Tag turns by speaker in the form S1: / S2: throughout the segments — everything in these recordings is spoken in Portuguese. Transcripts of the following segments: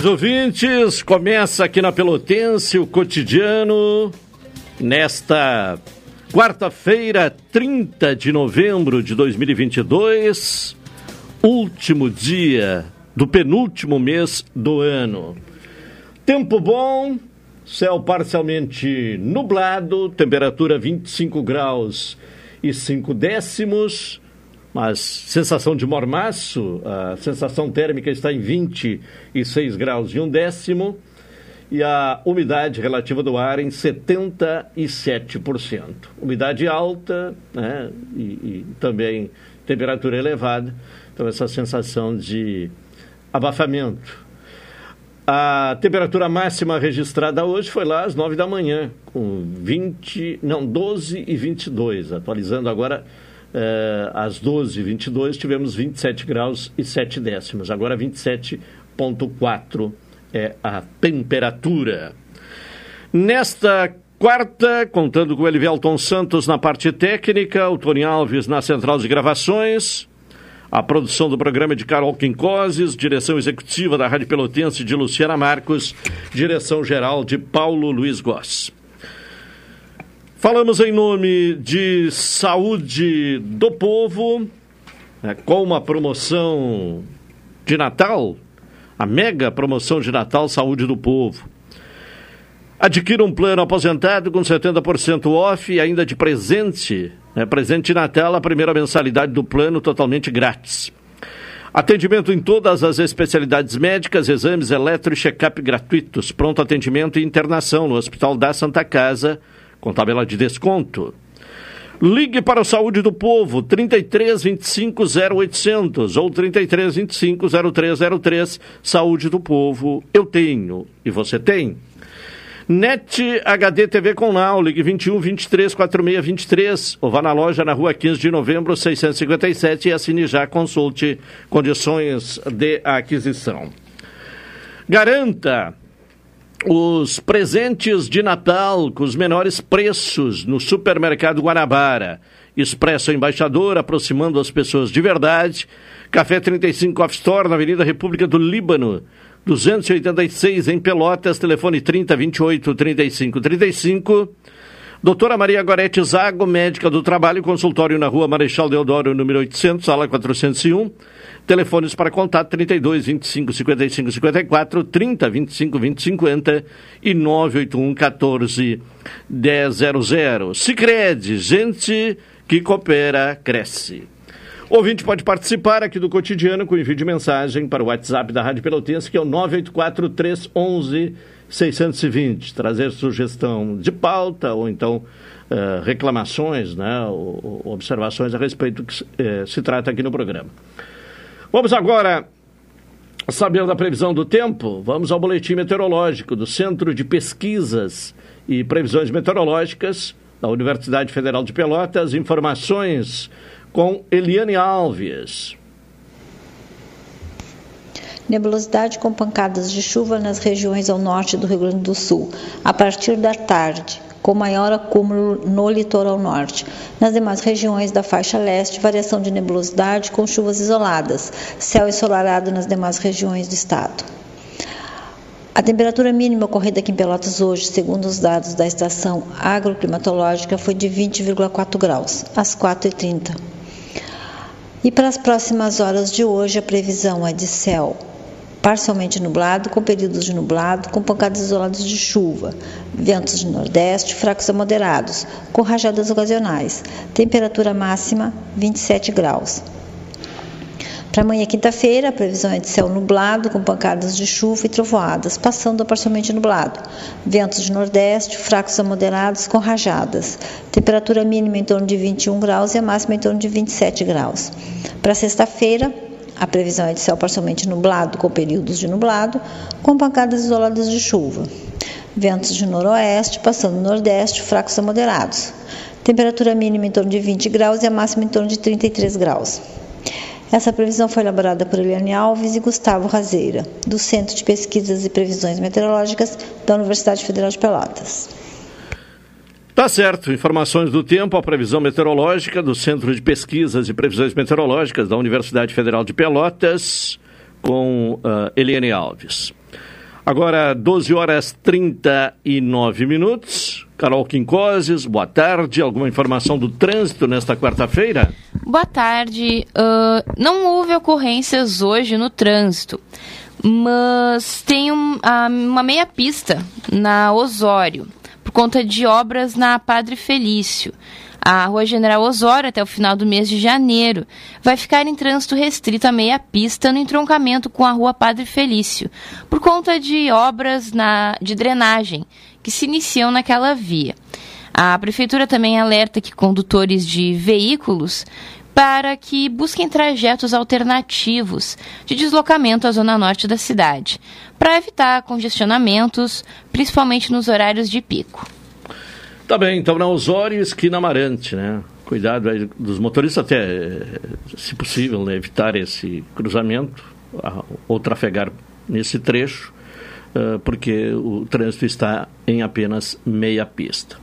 S1: Tarde, ouvintes. Começa aqui na Pelotense o cotidiano nesta quarta-feira, 30 de novembro de 2022, último dia do penúltimo mês do ano. Tempo bom, céu parcialmente nublado, temperatura 25 graus e 5 décimos mas sensação de mormaço, a sensação térmica está em 26 graus e um décimo e a umidade relativa do ar em 77%. Umidade alta né, e, e também temperatura elevada, então essa sensação de abafamento. A temperatura máxima registrada hoje foi lá às 9 da manhã, com 20, não, 12 e 22, atualizando agora Uh, às 12h22 tivemos 27 graus e 7 décimos. Agora 27,4 é a temperatura. Nesta quarta, contando com o Elivelton Santos na parte técnica, o Tony Alves na central de gravações, a produção do programa de Carol Quincoses, direção executiva da Rádio Pelotense de Luciana Marcos, direção geral de Paulo Luiz Goss. Falamos em nome de Saúde do Povo, né, com uma promoção de Natal, a mega promoção de Natal Saúde do Povo. Adquira um plano aposentado com 70% off e ainda de presente, né, presente de Natal, a primeira mensalidade do plano totalmente grátis. Atendimento em todas as especialidades médicas, exames eletro e check-up gratuitos, pronto atendimento e internação no Hospital da Santa Casa, com tabela de desconto. Ligue para o Saúde do Povo, 33 25 0800 ou 33 25 0303. Saúde do Povo, eu tenho e você tem. NET HD TV com Now, ligue 21 23 46 23 ou vá na loja na rua 15 de novembro 657 e assine já, consulte condições de aquisição. Garanta os presentes de Natal com os menores preços no supermercado Guanabara. Expresso Embaixador, aproximando as pessoas de verdade. Café 35 Off Store, na Avenida República do Líbano, 286 em Pelotas, telefone 30 28 35 35. Doutora Maria Gorete Zago, médica do trabalho, consultório na rua Marechal Deodoro, número 800, sala 401. Telefones para contato 32 25 55 54, 30 25 20 50 e 981 14 100. Sicredi, gente que coopera, cresce. O ouvinte pode participar aqui do cotidiano com envio de mensagem para o WhatsApp da Rádio Pelotense, que é o 984 311 620, trazer sugestão de pauta ou então uh, reclamações, né, ou, ou, observações a respeito do que uh, se trata aqui no programa. Vamos agora saber da previsão do tempo. Vamos ao boletim meteorológico do Centro de Pesquisas e Previsões Meteorológicas da Universidade Federal de Pelotas. Informações com Eliane Alves.
S2: Nebulosidade com pancadas de chuva nas regiões ao norte do Rio Grande do Sul, a partir da tarde, com maior acúmulo no litoral norte. Nas demais regiões da faixa leste, variação de nebulosidade com chuvas isoladas, céu ensolarado nas demais regiões do estado. A temperatura mínima ocorrida aqui em Pelotas hoje, segundo os dados da estação agroclimatológica, foi de 20,4 graus, às 4h30. E para as próximas horas de hoje, a previsão é de céu parcialmente nublado, com períodos de nublado, com pancadas isoladas de chuva, ventos de nordeste fracos a moderados, com rajadas ocasionais. Temperatura máxima 27 graus. Para amanhã, quinta-feira, a previsão é de céu nublado, com pancadas de chuva e trovoadas, passando a parcialmente nublado. Ventos de nordeste, fracos a moderados, com rajadas. Temperatura mínima em torno de 21 graus e a máxima em torno de 27 graus. Para sexta-feira, a previsão é de céu parcialmente nublado, com períodos de nublado, com pancadas isoladas de chuva. Ventos de noroeste, passando nordeste, fracos a moderados. Temperatura mínima em torno de 20 graus e a máxima em torno de 33 graus. Essa previsão foi elaborada por Eliane Alves e Gustavo Razeira, do Centro de Pesquisas e Previsões Meteorológicas da Universidade Federal de Pelotas.
S1: Tá certo. Informações do tempo, a previsão meteorológica do Centro de Pesquisas e Previsões Meteorológicas da Universidade Federal de Pelotas, com uh, Eliane Alves. Agora, 12 horas 39 minutos. Carol Quincoses, boa tarde. Alguma informação do trânsito nesta quarta-feira?
S3: Boa tarde. Uh, não houve ocorrências hoje no trânsito, mas tem um, uh, uma meia pista na Osório por conta de obras na Padre Felício. A Rua General Osório, até o final do mês de janeiro, vai ficar em trânsito restrito a meia pista no entroncamento com a Rua Padre Felício, por conta de obras na, de drenagem que se iniciam naquela via. A Prefeitura também alerta que condutores de veículos para que busquem trajetos alternativos de deslocamento à zona norte da cidade, para evitar congestionamentos, principalmente nos horários de pico.
S1: Tá bem, então na Osório, esquina Amarante, né? Cuidado aí dos motoristas até, se possível, né? evitar esse cruzamento ou trafegar nesse trecho, porque o trânsito está em apenas meia pista.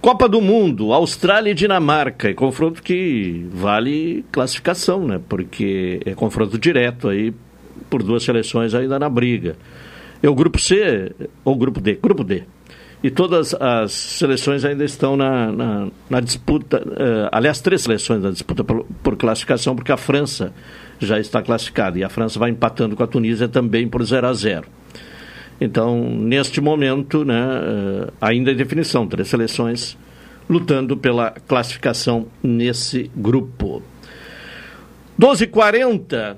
S1: Copa do Mundo, Austrália e Dinamarca, é confronto que vale classificação, né? Porque é confronto direto aí por duas seleções ainda na briga. É o grupo C ou grupo D? Grupo D. E todas as seleções ainda estão na, na, na disputa, uh, aliás, três seleções na disputa por, por, classificação, porque a França já está classificada e a França vai empatando com a Tunísia também por 0 a 0. Então, neste momento, né, eh, ainda em definição, três seleções lutando pela classificação nesse grupo. 12h40,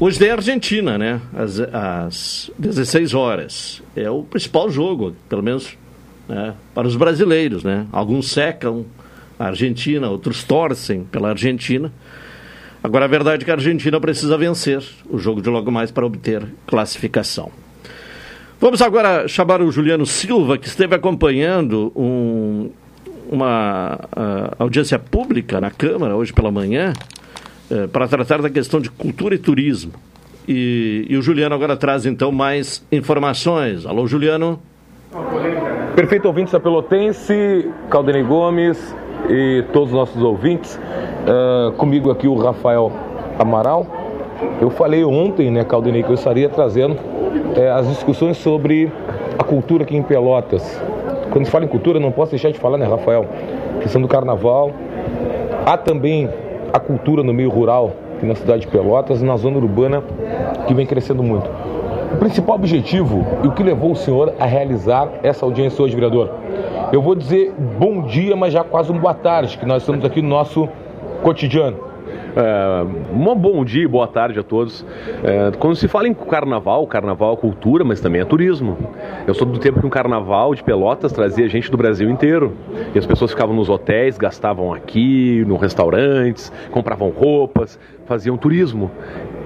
S1: hoje tem Argentina, né? Às, às 16 horas. É o principal jogo, pelo menos né, para os brasileiros, né? Alguns secam a Argentina, outros torcem pela Argentina. Agora, a verdade é que a Argentina precisa vencer o jogo de logo mais para obter classificação. Vamos agora chamar o Juliano Silva, que esteve acompanhando um, uma uh, audiência pública na Câmara hoje pela manhã uh, para tratar da questão de cultura e turismo. E, e, o Juliano agora traz então mais informações. Alô, Juliano.
S4: Perfeito ouvintes da Pelotense, Caldeni Gomes e todos os nossos ouvintes. Uh, comigo aqui o Rafael Amaral. Eu falei ontem, né, Caldeni, que eu estaria trazendo é, as discussões sobre a cultura aqui em Pelotas. Quando se fala em cultura, não posso deixar de falar, né, Rafael? A questão do carnaval. Há também a cultura no meio rural, aqui na cidade de Pelotas, na zona urbana, que vem crescendo muito. O principal objetivo e o que levou o senhor a realizar essa audiência hoje, vereador? Eu vou dizer bom dia, mas já quase uma boa tarde, que nós estamos aqui no nosso cotidiano.
S5: É, um bom dia, boa tarde a todos. É, quando se fala em carnaval, carnaval é cultura, mas também é turismo. Eu sou do tempo que um carnaval de Pelotas trazia gente do Brasil inteiro. E as pessoas ficavam nos hotéis, gastavam aqui, nos restaurantes, compravam roupas, faziam turismo.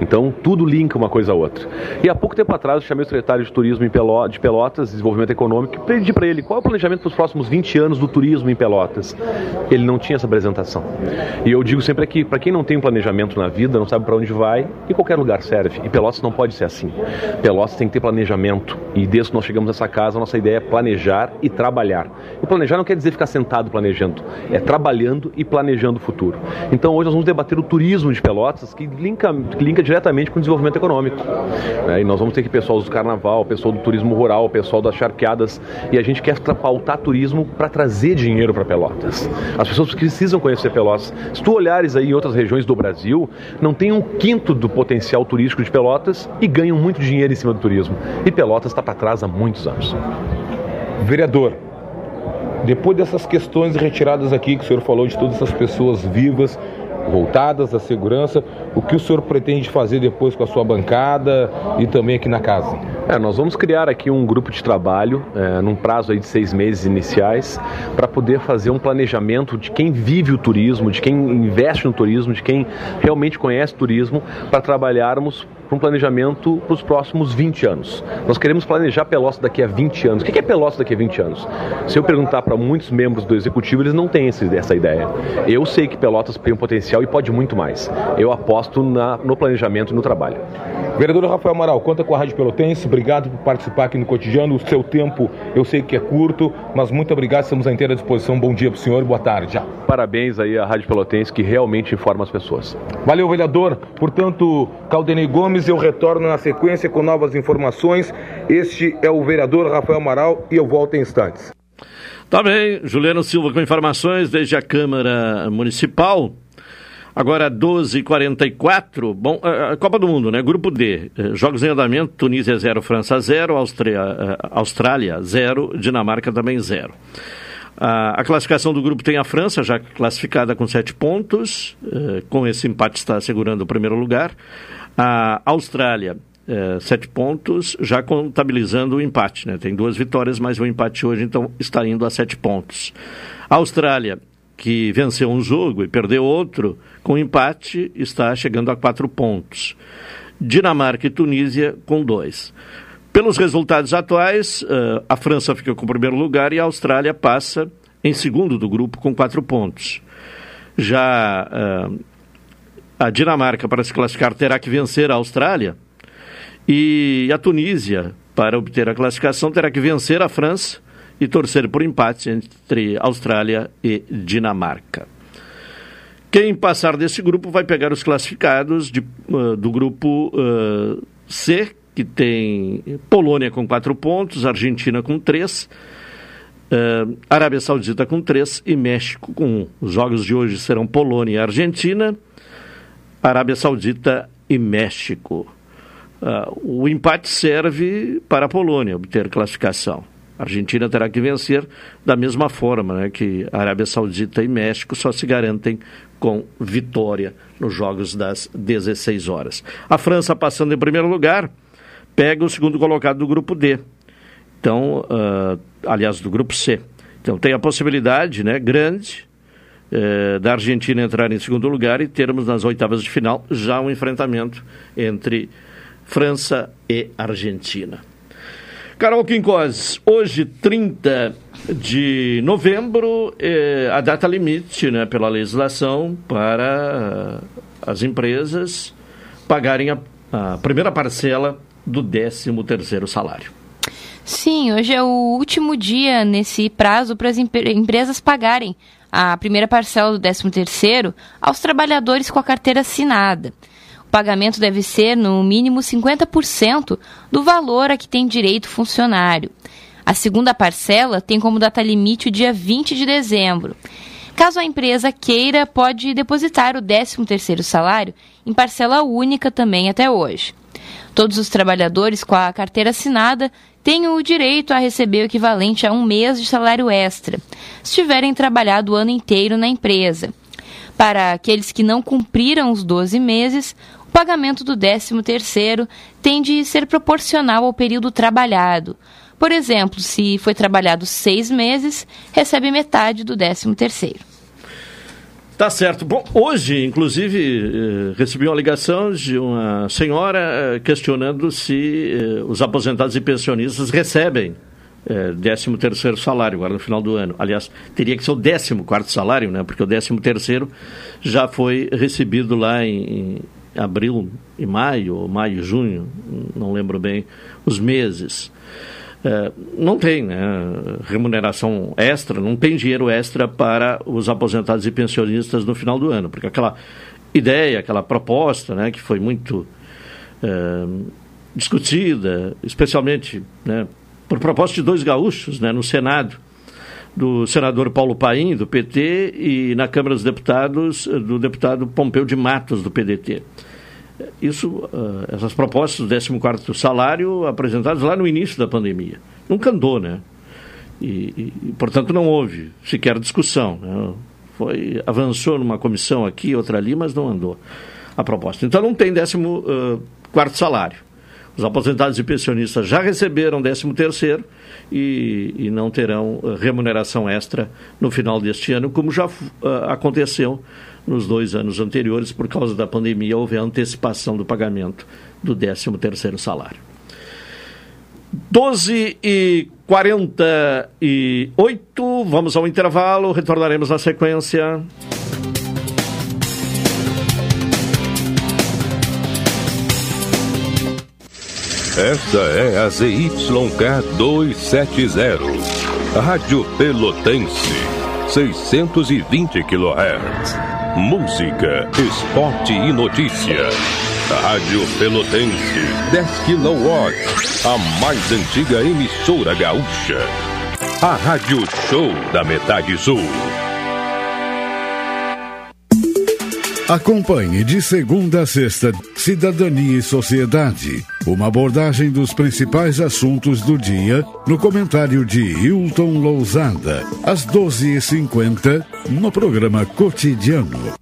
S5: Então, tudo linka uma coisa a outra. E há pouco tempo atrás, eu chamei o secretário de Turismo de Pelotas, Desenvolvimento Econômico, e pedi para ele qual é o planejamento para os próximos 20 anos do turismo em Pelotas. Ele não tinha essa apresentação. E eu digo sempre aqui, para quem não tem um planejamento na vida, não sabe para onde vai, e qualquer lugar serve. E Pelotas não pode ser assim. Pelotas tem que ter planejamento. E desde que nós chegamos nessa casa, a nossa ideia é planejar e trabalhar. E planejar não quer dizer ficar sentado planejando, é trabalhando e planejando o futuro. Então, hoje nós vamos debater o turismo de Pelotas, que linka, que linka diretamente com o desenvolvimento econômico. É, e nós vamos ter aqui pessoal do carnaval, pessoal do turismo rural, pessoal das charqueadas, e a gente quer pautar turismo para trazer dinheiro para Pelotas. As pessoas precisam conhecer Pelotas. Se tu olhares aí em outras regiões do Brasil, não tem um quinto do potencial turístico de Pelotas e ganham muito dinheiro em cima do turismo. E Pelotas está para trás há muitos anos.
S4: Vereador, depois dessas questões retiradas aqui que o senhor falou de todas essas pessoas vivas voltadas à segurança. O que o senhor pretende fazer depois com a sua bancada e também aqui na casa?
S5: É, nós vamos criar aqui um grupo de trabalho, é, num prazo aí de seis meses iniciais, para poder fazer um planejamento de quem vive o turismo, de quem investe no turismo, de quem realmente conhece turismo, para trabalharmos para um planejamento para os próximos 20 anos. Nós queremos planejar Pelotas daqui a 20 anos. O que é Pelotas daqui a 20 anos? Se eu perguntar para muitos membros do executivo, eles não têm essa ideia. Eu sei que Pelotas tem um potencial e pode muito mais. Eu aposto na, no planejamento e no trabalho.
S4: Vereador Rafael Amaral, conta com a Rádio Pelotense. Obrigado por participar aqui no cotidiano. O seu tempo eu sei que é curto, mas muito obrigado. Estamos à inteira disposição. Bom dia para o senhor e boa tarde.
S5: Parabéns aí à Rádio Pelotense que realmente informa as pessoas.
S4: Valeu, vereador. Portanto, Caldenei Gomes, eu retorno na sequência com novas informações. Este é o vereador Rafael Amaral e eu volto em instantes.
S1: Tá bem, Juliano Silva com informações desde a Câmara Municipal. Agora 12h44. Bom, a Copa do Mundo, né? Grupo D. Eh, jogos em andamento: Tunísia 0, França 0, eh, Austrália 0, Dinamarca também 0. A, classificação do grupo tem a França, já classificada com 7 pontos. Eh, com esse empate está segurando o primeiro lugar. A Austrália, sete pontos, já contabilizando o empate. Né? Tem duas vitórias, mas o empate hoje então está indo a sete pontos. A Austrália que venceu um jogo e perdeu outro, com empate, está chegando a quatro pontos. Dinamarca e Tunísia com dois. Pelos resultados atuais, uh, a França fica com o primeiro lugar e a Austrália passa em segundo do grupo com quatro pontos. Já uh, a Dinamarca, para se classificar, terá que vencer a Austrália e a Tunísia, para obter a classificação, terá que vencer a França e torcer por empate entre Austrália e Dinamarca. Quem passar desse grupo vai pegar os classificados de, uh, do grupo uh, C, que tem Polônia com quatro pontos, Argentina com três, uh, Arábia Saudita com três e México com um. Os jogos de hoje serão Polônia e Argentina, Arábia Saudita e México. o empate serve para a Polônia obter classificação. A Argentina terá que vencer da mesma forma né, que Arábia Saudita e México só se garantem com vitória nos jogos das 16 horas. A França, passando em primeiro lugar, pega o segundo colocado do grupo D. Então, uh, aliás, do grupo C. Então, tem a possibilidade né, grande uh, da Argentina entrar em segundo lugar e termos nas oitavas de final já um enfrentamento entre França e Argentina. Carol Quincós, hoje, 30 de novembro, é a data limite né, pela legislação para as empresas pagarem a, a primeira parcela do 13º salário.
S3: Sim, hoje é o último dia nesse prazo para as empresas pagarem a primeira parcela do 13º aos trabalhadores com a carteira assinada pagamento deve ser, no mínimo, 50% do valor a que tem direito o funcionário. A segunda parcela tem como data limite o dia 20 de dezembro. Caso a empresa queira, pode depositar o 13º salário em parcela única também até hoje. Todos os trabalhadores com a carteira assinada têm o direito a receber o equivalente a um mês de salário extra, se tiverem trabalhado o ano inteiro na empresa. Para aqueles que não cumpriram os 12 meses, o pagamento do 13º tem de ser proporcional ao período trabalhado. Por exemplo, se foi trabalhado seis meses, recebe metade do 13º.
S1: Tá certo. Bom, hoje, inclusive, eh, recebi uma ligação de uma senhora eh, questionando se eh, os aposentados e pensionistas recebem é, 13 terceiro salário agora no final do ano. Aliás, teria que ser o 14 quarto salário, né? Porque o 13 terceiro já foi recebido lá em, em abril e maio, ou maio, junho, não lembro bem os meses. É, não tem né, remuneração extra, não tem dinheiro extra para os aposentados e pensionistas no final do ano, porque aquela ideia, aquela proposta, né, que foi muito é, discutida, especialmente né, por proposta de dois gaúchos né, no Senado, do senador Paulo Paim, do PT, e na Câmara dos Deputados, do deputado Pompeu de Matos, do PDT isso, uh, essas propostas do 14º salário apresentadas lá no início da pandemia. Nunca andou, né? E, e portanto, não houve sequer discussão. Né? Foi, avançou numa comissão aqui, outra ali, mas não andou a proposta. Então, não tem 14º uh, salário. Os aposentados e pensionistas já receberam 13 terceiro e, e não terão remuneração extra no final deste ano, como já uh, aconteceu nos dois anos anteriores, por causa da pandemia, houve a antecipação do pagamento do 13º salário. 12 e 48, vamos ao intervalo, retornaremos na sequência.
S6: Esta é a ZYK 270, Rádio Pelotense, 620 kHz. Música, esporte e notícia. Rádio Pelotense, 10 kW. A mais antiga emissora gaúcha. A Rádio Show da Metade Sul.
S7: Acompanhe de segunda a sexta Cidadania e Sociedade. Uma abordagem dos principais assuntos do dia no comentário de Hilton Lousada, às 12h50, no programa Cotidiano.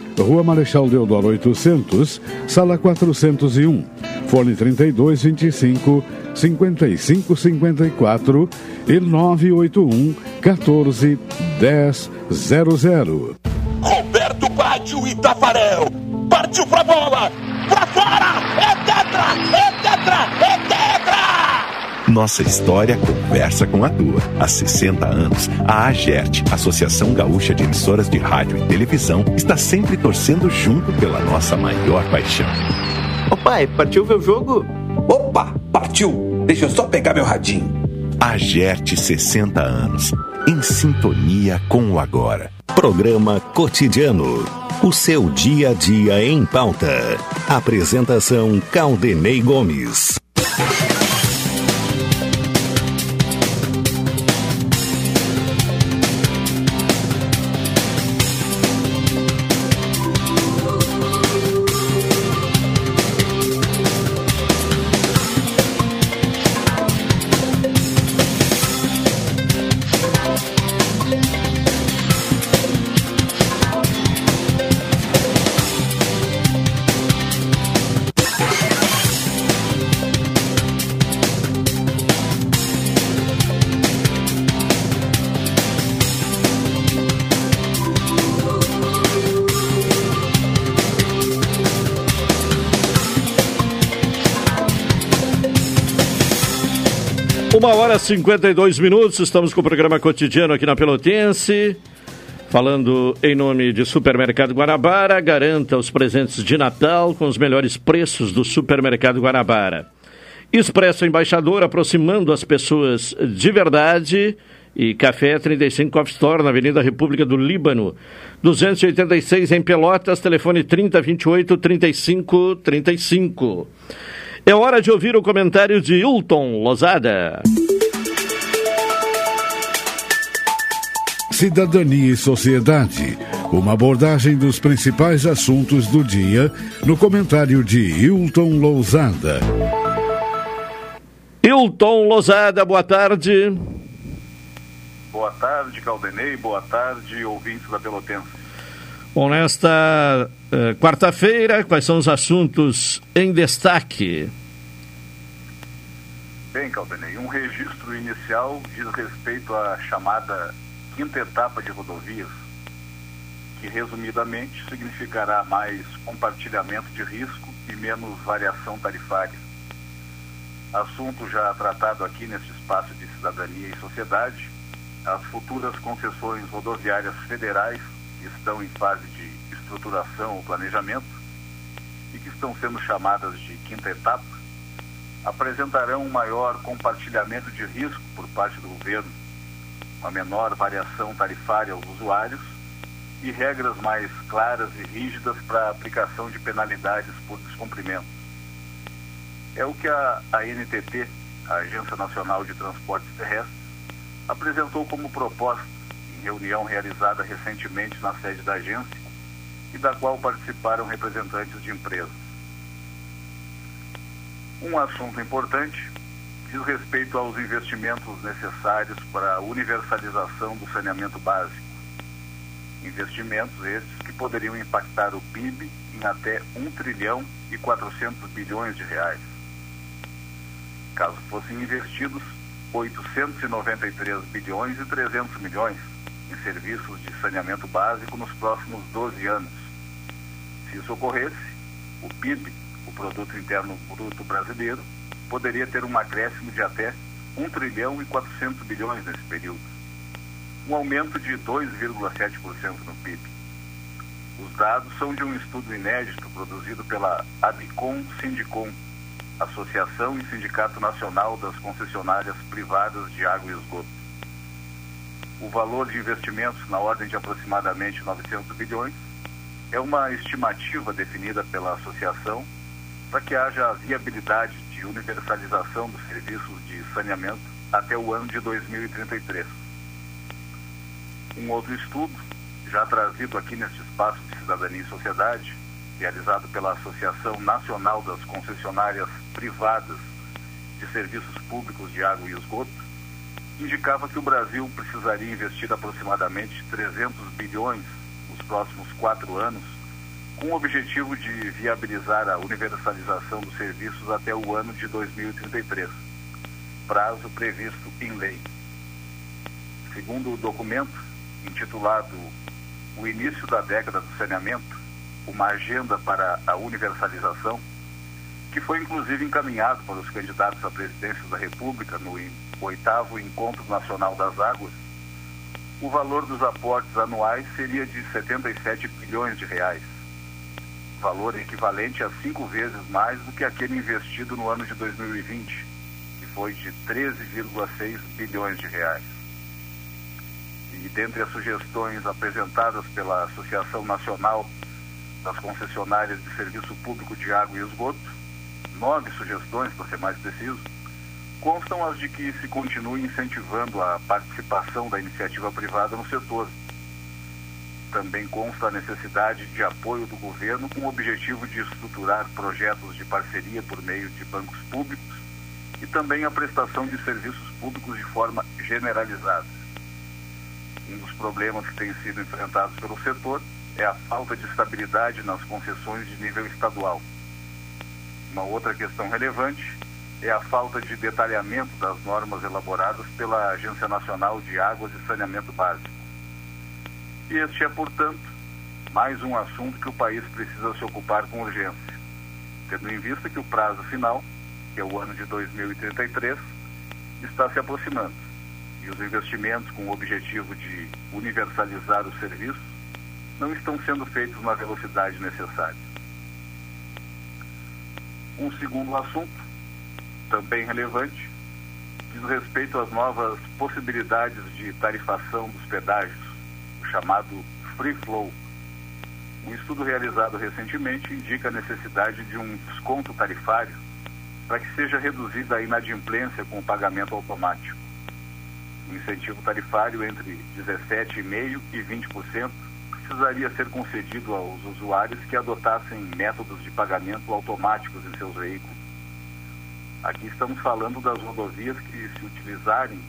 S7: Rua Marechal Deodoro 800, Sala 401, Fone 3225 5554 e 981 14 1000.
S8: Roberto Baggio e Tafarel. Partiu pra bola! Pra fora! É tetra!
S9: Nossa história conversa com a tua. Há 60 anos, a AGERT, Associação Gaúcha de Emissoras de Rádio e Televisão, está sempre torcendo junto pela nossa maior paixão.
S10: Ô pai, partiu ver o jogo?
S8: Opa, partiu! Deixa eu só pegar meu radinho.
S9: AGERT 60 anos, em sintonia com o agora. Programa Cotidiano. O seu dia a dia em pauta. Apresentação Caldenei Gomes.
S1: Uma hora e 52 minutos, estamos com o programa cotidiano aqui na Pelotense. Falando em nome de Supermercado Guanabara, garanta os presentes de Natal com os melhores preços do Supermercado Guanabara. Expresso Embaixador, aproximando as pessoas de verdade. E Café 35 Off Store, na Avenida República do Líbano, 286 em Pelotas, telefone 3028 3535. É hora de ouvir o comentário de Hilton Lozada.
S7: Cidadania e Sociedade. Uma abordagem dos principais assuntos do dia no comentário de Hilton Lousada.
S1: Hilton Lozada, boa tarde.
S11: Boa tarde, Caldenei. Boa tarde, ouvintes da Pelotense.
S1: Bom, nesta uh, quarta-feira, quais são os assuntos em destaque?
S11: Bem, Caldenei, um registro inicial diz respeito à chamada quinta etapa de rodovias, que resumidamente significará mais compartilhamento de risco e menos variação tarifária. Assunto já tratado aqui neste espaço de cidadania e sociedade, as futuras concessões rodoviárias federais estão em fase de estruturação ou planejamento e que estão sendo chamadas de quinta etapa, apresentarão um maior compartilhamento de risco por parte do governo, uma menor variação tarifária aos usuários e regras mais claras e rígidas para a aplicação de penalidades por descumprimento. É o que a ANTT, a Agência Nacional de Transportes Terrestres, apresentou como proposta reunião realizada recentemente na sede da agência e da qual participaram representantes de empresas. Um assunto importante diz respeito aos investimentos necessários para a universalização do saneamento básico. Investimentos esses que poderiam impactar o PIB em até 1 trilhão e 400 bilhões de reais. Caso fossem investidos 893 bilhões e 300 milhões em serviços de saneamento básico nos próximos 12 anos. Se isso ocorresse, o PIB, o Produto Interno Bruto Brasileiro, poderia ter um acréscimo de até 1 trilhão e 400 bilhões nesse período, um aumento de 2,7% no PIB. Os dados são de um estudo inédito produzido pela Abicom Sindicom, Associação e Sindicato Nacional das Concessionárias Privadas de Água e Esgoto. O valor de investimentos, na ordem de aproximadamente 900 bilhões, é uma estimativa definida pela associação para que haja viabilidade de universalização dos serviços de saneamento até o ano de 2033. Um outro estudo, já trazido aqui neste espaço de cidadania e sociedade, realizado pela Associação Nacional das Concessionárias Privadas de Serviços Públicos de Água e Esgoto, indicava que o Brasil precisaria investir aproximadamente 300 bilhões nos próximos quatro anos, com o objetivo de viabilizar a universalização dos serviços até o ano de 2033, prazo previsto em lei. Segundo o documento, intitulado O Início da Década do Saneamento, uma agenda para a universalização, que foi inclusive encaminhado para os candidatos à presidência da República no oitavo Encontro Nacional das Águas, o valor dos aportes anuais seria de 77 bilhões de reais, valor equivalente a cinco vezes mais do que aquele investido no ano de 2020, que foi de 13,6 bilhões de reais. E dentre as sugestões apresentadas pela Associação Nacional das concessionárias de serviço público de água e esgoto, nove sugestões, para ser mais preciso, constam as de que se continue incentivando a participação da iniciativa privada no setor. Também consta a necessidade de apoio do governo com o objetivo de estruturar projetos de parceria por meio de bancos públicos e também a prestação de serviços públicos de forma generalizada. Um dos problemas que têm sido enfrentados pelo setor é a falta de estabilidade nas concessões de nível estadual. Uma outra questão relevante é a falta de detalhamento das normas elaboradas pela Agência Nacional de Águas e Saneamento Básico. E este é, portanto, mais um assunto que o país precisa se ocupar com urgência, tendo em vista que o prazo final, que é o ano de 2033, está se aproximando e os investimentos com o objetivo de universalizar o serviço não estão sendo feitos na velocidade necessária. Um segundo assunto, também relevante, diz respeito às novas possibilidades de tarifação dos pedágios, o chamado free flow. Um estudo realizado recentemente indica a necessidade de um desconto tarifário para que seja reduzida a inadimplência com o pagamento automático. O incentivo tarifário entre 17,5% e 20% precisaria ser concedido aos usuários que adotassem métodos de pagamento automáticos em seus veículos. Aqui estamos falando das rodovias que se utilizarem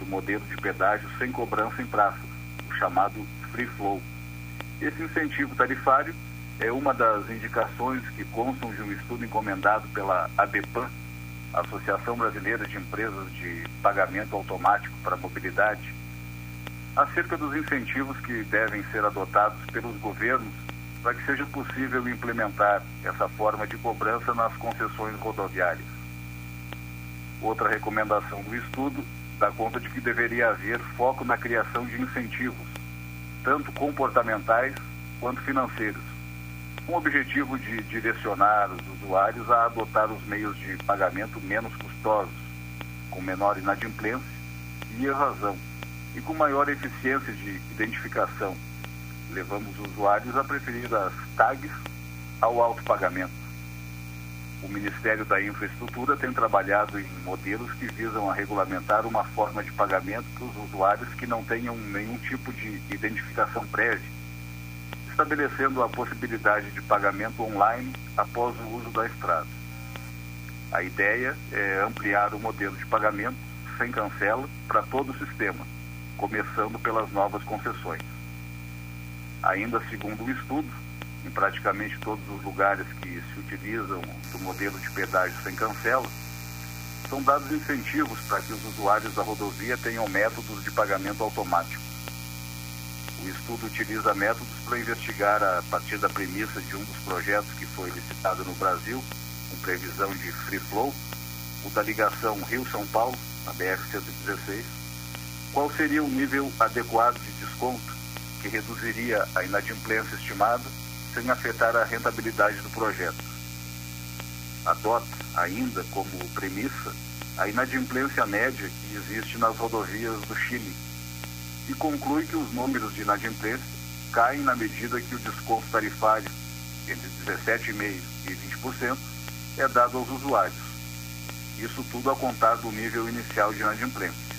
S11: do modelo de pedágio sem cobrança em praças, o chamado free flow. Esse incentivo tarifário é uma das indicações que constam de um estudo encomendado pela ABPAN, Associação Brasileira de Empresas de Pagamento Automático para Mobilidade, acerca dos incentivos que devem ser adotados pelos governos para que seja possível implementar essa forma de cobrança nas concessões rodoviárias. Outra recomendação do estudo dá conta de que deveria haver foco na criação de incentivos, tanto comportamentais quanto financeiros, com o objetivo de direcionar os usuários a adotar os meios de pagamento menos custosos, com menor inadimplência e evasão e com maior eficiência de identificação. Levamos os usuários a preferir as tags ao autopagamento. O Ministério da Infraestrutura tem trabalhado em modelos que visam a regulamentar uma forma de pagamento para os usuários que não tenham nenhum tipo de identificação prévia, estabelecendo a possibilidade de pagamento online após o uso da estrada. A ideia é ampliar o modelo de pagamento sem cancela para todo o sistema, começando pelas novas concessões. Ainda segundo o estudo, em praticamente todos os lugares que se utilizam do modelo de pedágio sem cancela, são dados incentivos para que os usuários da rodovia tenham métodos de pagamento automático. O estudo utiliza métodos para investigar, a partir da premissa de um dos projetos que foi licitado no Brasil, com previsão de free flow, o da ligação Rio-São Paulo, na BR-116, qual seria o nível adequado de desconto que reduziria a inadimplência estimada sem afetar a rentabilidade do projeto. Adota ainda como premissa a inadimplência média que existe nas rodovias do Chile e conclui que os números de inadimplência caem na medida que o desconto tarifário entre 17,5% e 20% é dado aos usuários. Isso tudo a contar do nível inicial de inadimplência.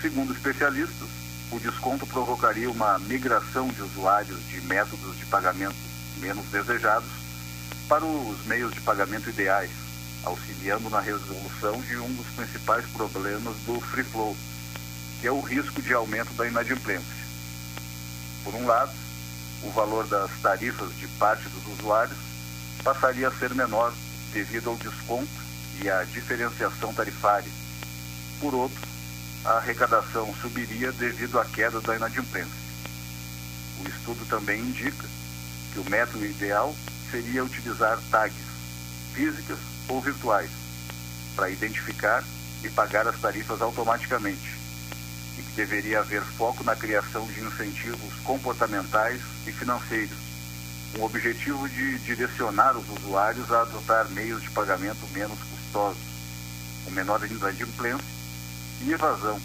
S11: Segundo especialistas, o desconto provocaria uma migração de usuários de métodos de pagamento menos desejados para os meios de pagamento ideais, auxiliando na resolução de um dos principais problemas do free flow, que é o risco de aumento da inadimplência. Por um lado, o valor das tarifas de parte dos usuários passaria a ser menor devido ao desconto e à diferenciação tarifária. Por outro, a arrecadação subiria devido à queda da inadimplência. O estudo também indica que o método ideal seria utilizar tags físicas ou virtuais para identificar e pagar as tarifas automaticamente e que deveria haver foco na criação de incentivos comportamentais e financeiros, com o objetivo de direcionar os usuários a adotar meios de pagamento menos custosos, com menor inadimplência e evasão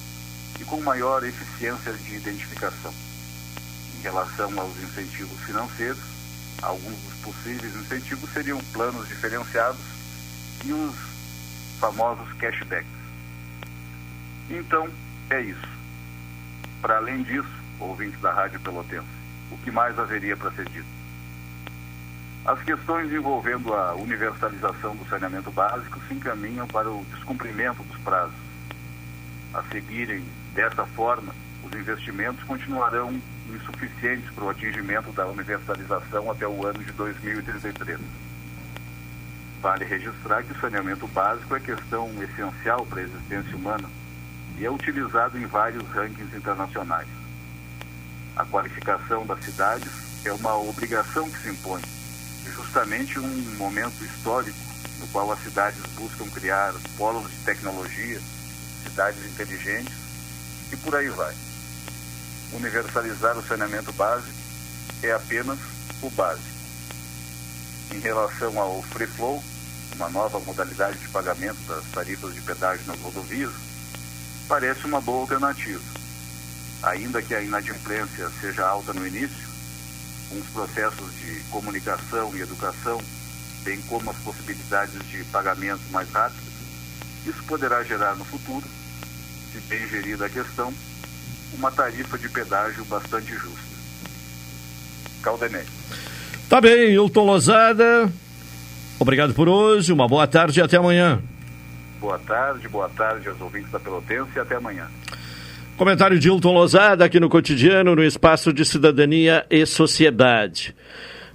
S11: e com maior eficiência de identificação. Em relação aos incentivos financeiros, alguns dos possíveis incentivos seriam planos diferenciados e os famosos cashbacks. Então, é isso. Para além disso, ouvintes da Rádio Pelotense, o que mais haveria para ser dito? As questões envolvendo a universalização do saneamento básico se encaminham para o descumprimento dos prazos a seguirem dessa forma, os investimentos continuarão insuficientes para o atingimento da universalização até o ano de 2033. Vale registrar que o saneamento básico é questão essencial para a existência humana e é utilizado em vários rankings internacionais. A qualificação das cidades é uma obrigação que se impõe, justamente um momento histórico no qual as cidades buscam criar polos de tecnologia cidades inteligentes e por aí vai. Universalizar o saneamento básico é apenas o básico. Em relação ao free flow, uma nova modalidade de pagamento das tarifas de pedágio nas rodovias, parece uma boa alternativa. Ainda que a inadimplência seja alta no início, com os processos de comunicação e educação, bem como as possibilidades de pagamento mais rápidos, isso poderá gerar no futuro, se bem gerida a questão, uma tarifa de pedágio bastante justa. Caldenei.
S1: Tá bem, Hilton Lozada. Obrigado por hoje, uma boa tarde e até amanhã.
S11: Boa tarde, boa tarde aos ouvintes da Pelotense e até amanhã.
S1: Comentário de Hilton Lozada aqui no cotidiano, no espaço de cidadania e sociedade.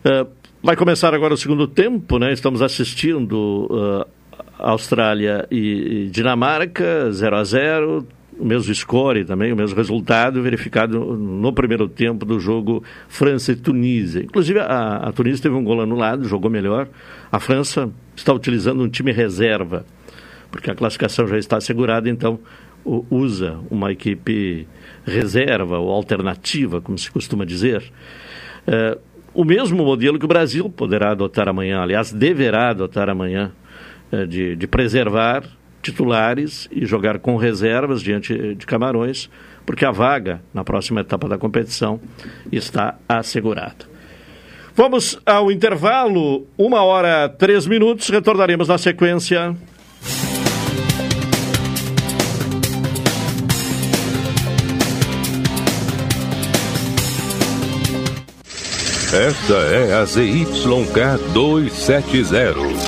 S1: Uh, vai começar agora o segundo tempo, né? Estamos assistindo uh, Austrália e, Dinamarca, 0 a 0 o mesmo score também, o mesmo resultado verificado no primeiro tempo do jogo França e Tunísia. Inclusive, a, a Tunísia teve um gol anulado, jogou melhor. A França está utilizando um time reserva, porque a classificação já está assegurada, então usa uma equipe reserva ou alternativa, como se costuma dizer. É, o mesmo modelo que o Brasil poderá adotar amanhã, aliás, deverá adotar amanhã, de, de preservar titulares e jogar com reservas diante de Camarões, porque a vaga na próxima etapa da competição está assegurada. Vamos ao intervalo, uma hora três minutos, retornaremos na sequência.
S6: Esta é a ZYK 270,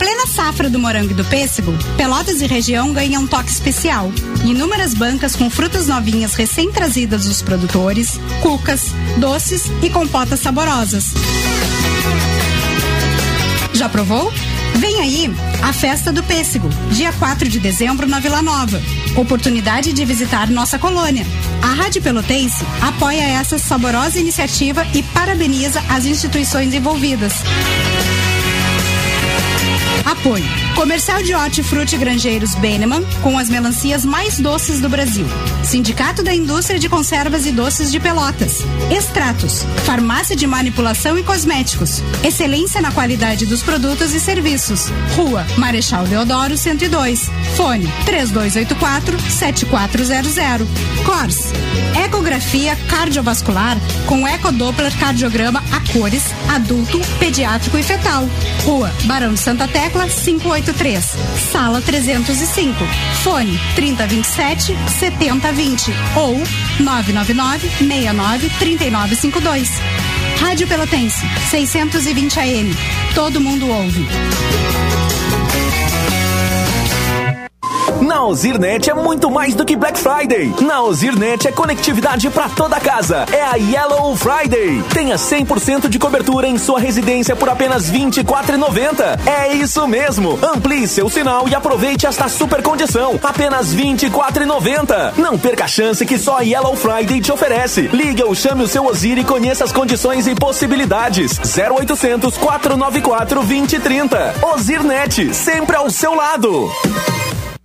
S12: plena safra do morango e do pêssego, Pelotas e região ganham um toque especial. Inúmeras bancas com frutas novinhas recém-trazidas dos produtores, cucas, doces e compotas saborosas. Já provou? Vem aí a Festa do Pêssego, dia 4 de dezembro na Vila Nova. Oportunidade de visitar nossa colônia. A Rádio Pelotense apoia essa saborosa iniciativa e parabeniza as instituições envolvidas. Apoio. Comercial de Hortifruti Grangeiros Beneman, com as melancias mais doces do Brasil. Sindicato da Indústria de Conservas e Doces de Pelotas. Extratos. Farmácia de Manipulação e Cosméticos. Excelência na qualidade dos produtos e serviços. Rua Marechal Deodoro 102. Fone 3284-7400. CORS. Ecografia cardiovascular com ecodoppler cardiograma a cores, adulto, pediátrico e fetal. Rua Barão de Santa Tecla 583. Sala 305. Fone 3027 7020 ou 999 69 3952. Rádio Pelotense 620 AM. Todo mundo ouve.
S13: Na Ozirnet é muito mais do que Black Friday. Na Ozirnet é conectividade para toda casa. É a Yellow Friday. Tenha 100% de cobertura em sua residência por apenas R$ 24,90. É isso mesmo. Amplie seu sinal e aproveite esta super condição. Apenas R$ 24,90. Não perca a chance que só a Yellow Friday te oferece. Ligue ou chame o seu Ozir e conheça as condições e possibilidades. 0800 494 2030. Ozirnet, sempre ao seu lado.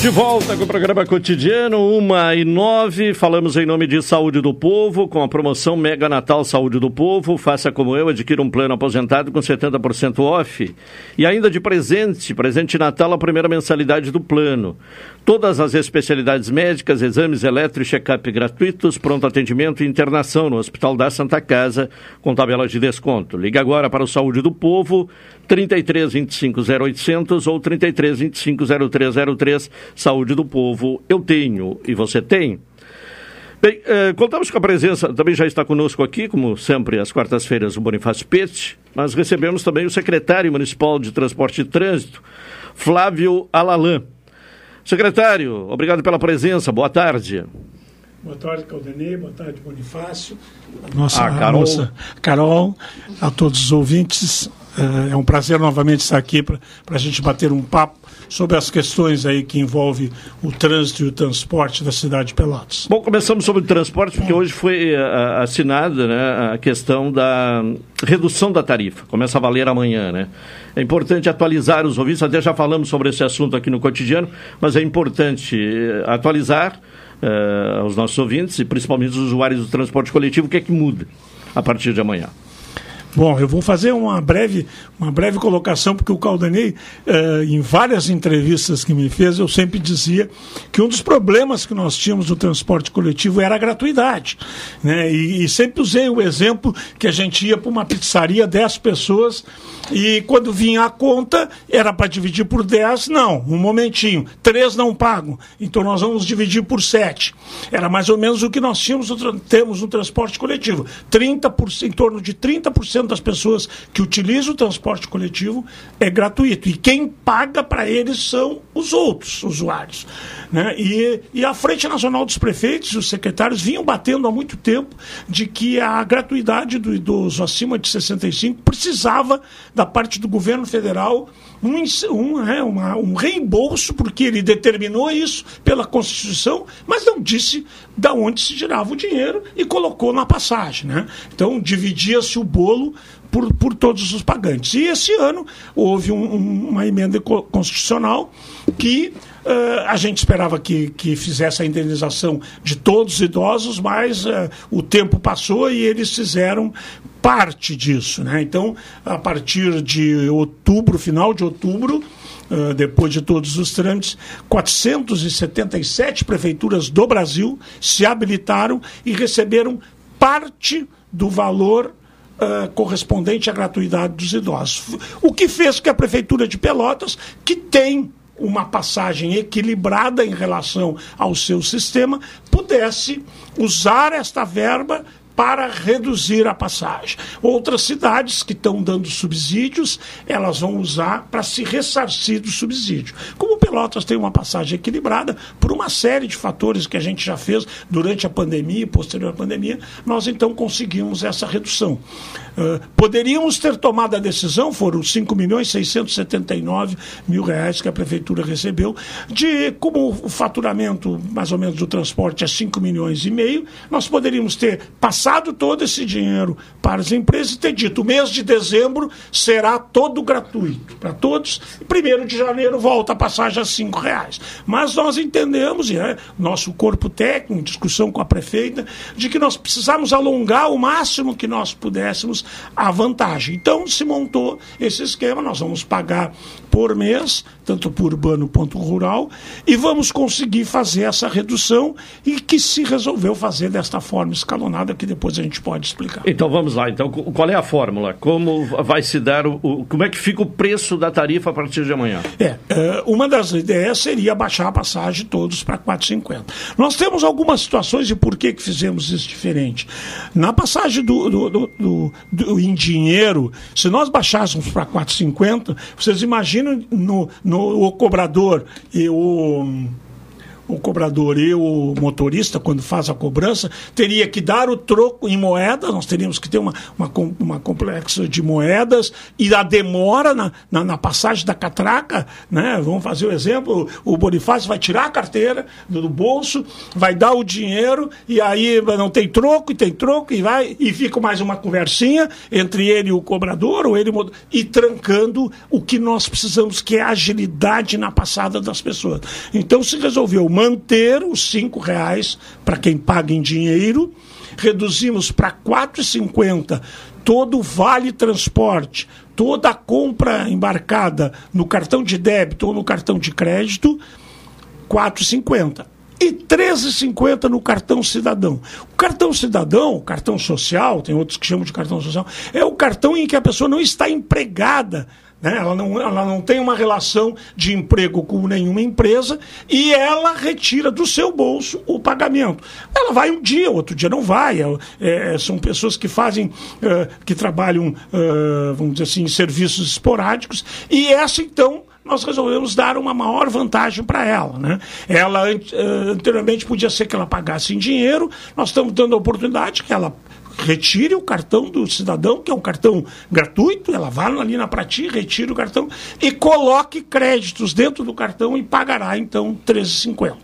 S1: De volta com o programa cotidiano, 1 e 9. Falamos em nome de Saúde do Povo, com a promoção Mega Natal Saúde do Povo. Faça como eu, adquira um plano aposentado com 70% off. E ainda de presente, presente Natal, a primeira mensalidade do plano. Todas as especialidades médicas, exames eletro e check-up gratuitos, pronto atendimento e internação no Hospital da Santa Casa, com tabela de desconto. Ligue agora para o Saúde do Povo, 33 25 0800 ou 33 25 0303. Saúde do Povo, eu tenho e você tem. Bem, eh, contamos com a presença, também já está conosco aqui, como sempre, às quartas-feiras, o Bonifácio Pete, mas recebemos também o secretário municipal de Transporte e Trânsito, Flávio Alalan. Secretário, obrigado pela presença, boa tarde.
S14: Boa tarde, Caldenei. Boa tarde, Bonifácio. Nossa,
S1: Ah, Carol.
S14: moça Carol, a todos os ouvintes. Eh, É um prazer novamente estar aqui para a gente bater um papo sobre as questões aí que envolvem o trânsito e o transporte da cidade de Pelotas.
S1: Bom, começamos sobre o transporte, porque hoje foi eh, assinada né, a questão da redução da tarifa. Começa a valer amanhã, né? É importante atualizar os ouvintes, até já falamos sobre esse assunto aqui no cotidiano, mas é importante eh, atualizar os nossos ouvintes e principalmente os usuários do transporte coletivo o que é que muda a partir de amanhã.
S14: Bom, eu vou fazer uma breve, uma breve colocação, porque o Caldanei, eh, em várias entrevistas que me fez, eu sempre dizia que um dos problemas que nós tínhamos no transporte coletivo era a gratuidade. Né? E, e sempre usei o exemplo que a gente ia para uma pizzaria, 10 pessoas, e quando vinha a conta, era para dividir por 10, não, um momentinho, três não pagam, então nós vamos dividir por 7. Era mais ou menos o que nós tínhamos temos no transporte coletivo. 30%, em torno de 30% das pessoas que utilizam o transporte coletivo é gratuito. E quem paga para eles são os outros usuários. Né? E, e a Frente Nacional dos Prefeitos e os secretários vinham batendo há muito tempo de que a gratuidade do idoso acima de 65 precisava, da parte do governo federal, um, um, né, uma, um reembolso, porque ele determinou isso pela Constituição, mas não disse da onde se tirava o dinheiro e colocou na passagem. Né? Então dividia-se o bolo por, por todos os pagantes. E esse ano houve um, um, uma emenda constitucional que Uh, a gente esperava que, que fizesse a indenização de todos os idosos, mas uh, o tempo passou e eles fizeram parte disso. Né? Então, a partir de outubro, final de outubro, uh, depois de todos os trâmites, 477 prefeituras do Brasil se habilitaram e receberam parte do valor Uh, correspondente à gratuidade dos idosos. O que fez que a Prefeitura de Pelotas, que tem uma passagem equilibrada em relação ao seu sistema, pudesse usar esta verba para reduzir a passagem. Outras cidades que estão dando subsídios, elas vão usar para se ressarcir do subsídio. Como Pelotas tem uma passagem equilibrada, por uma série de fatores que a gente já fez durante a pandemia e posterior à pandemia, nós então conseguimos essa redução. Uh, poderíamos ter tomado a decisão, foram 5 milhões 679 mil reais que a prefeitura recebeu, de como o faturamento mais ou menos do transporte é 5 milhões e meio, nós poderíamos ter passado todo esse dinheiro para as empresas e ter dito, o mês de dezembro será todo gratuito para todos, e primeiro de janeiro volta a passagem a 5 reais. Mas nós entendemos, e é nosso corpo técnico, em discussão com a prefeita, de que nós precisamos alongar o máximo que nós pudéssemos a vantagem. Então se montou esse esquema, nós vamos pagar por mês, tanto por urbano quanto rural, e vamos conseguir fazer essa redução e que se resolveu fazer desta forma escalonada, que depois a gente pode explicar.
S1: Então vamos lá, então qual é a fórmula? Como vai se dar o, como é que fica o preço da tarifa a partir de amanhã?
S14: É, é uma das ideias seria baixar a passagem todos para 4,50. Nós temos algumas situações de por que, que fizemos isso diferente. Na passagem do, do, do, do, do em dinheiro, se nós baixássemos para 4,50, vocês imaginam no, no o cobrador e o o cobrador e o motorista, quando faz a cobrança, teria que dar o troco em moedas, nós teríamos que ter uma, uma, uma complexa de moedas e a demora na, na, na, passagem da catraca, né? Vamos fazer o exemplo, o Bonifácio vai tirar a carteira do, do, bolso, vai dar o dinheiro e aí não tem troco, e tem troco, e vai, e fica mais uma conversinha entre ele e o cobrador, ou ele e trancando o que nós precisamos, que é agilidade na passada das pessoas. Então se resolveu manter os cinco reais para quem paga em dinheiro, reduzimos para R$ 4,50 todo o vale transporte, toda a compra embarcada no cartão de débito ou no cartão de crédito, R$ 4,50 e 13,50 no cartão cidadão. O cartão cidadão, cartão social, tem outros que chamam de cartão social, é o cartão em que a pessoa não está empregada né? Ela, não, ela não tem uma relação de emprego com nenhuma empresa e ela retira do seu bolso o pagamento. Ela vai um dia, outro dia não vai. É, é, são pessoas que fazem, é, que trabalham, é, vamos dizer assim, serviços esporádicos e essa então nós resolvemos dar uma maior vantagem para ela. Né? Ela eh, anteriormente podia ser que ela pagasse em dinheiro, nós estamos dando a oportunidade que ela retire o cartão do cidadão, que é um cartão gratuito, ela vai ali na Prati, retire o cartão e coloque créditos dentro do cartão e pagará então R$ 13,50.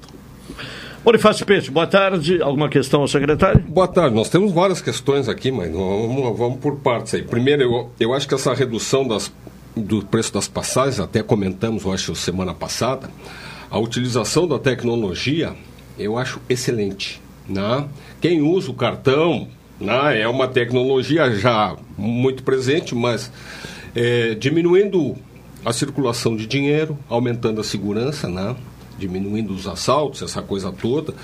S1: Bonifácio Peixe, boa tarde. Alguma questão ao secretário?
S15: Boa tarde. Nós temos várias questões aqui, mas vamos, vamos por partes aí. Primeiro, eu, eu acho que essa redução das, do preço das passagens, até comentamos, eu acho, semana passada, a utilização da tecnologia, eu acho excelente. Né? Quem usa o cartão, né? É uma tecnologia já muito presente, mas é, diminuindo a circulação de dinheiro, aumentando a segurança, né? diminuindo os assaltos, essa coisa toda.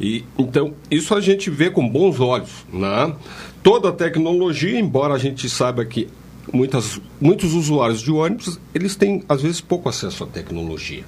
S15: E então isso a gente vê com bons olhos, né? Toda a tecnologia, embora a gente saiba que muitas, muitos usuários de ônibus eles têm às vezes pouco acesso à tecnologia.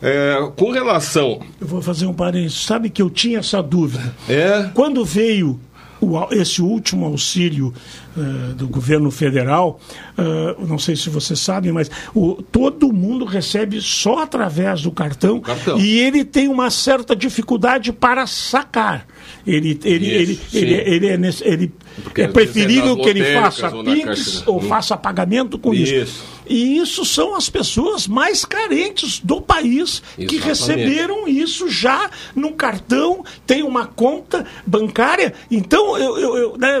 S15: É, com relação.
S14: Eu vou fazer um parênteses. Sabe que eu tinha essa dúvida.
S15: É.
S14: Quando veio o, esse último auxílio uh, do governo federal, uh, não sei se vocês sabem, mas o, todo mundo recebe só através do cartão,
S15: cartão,
S14: e ele tem uma certa dificuldade para sacar. Ele, ele, ele, ele, ele, é, nesse, ele é preferível que ele faça PIX ou faça pagamento com isso. isso. E isso são as pessoas mais carentes do país Exatamente. que receberam isso já no cartão, tem uma conta bancária. Então, eu, eu, eu, né,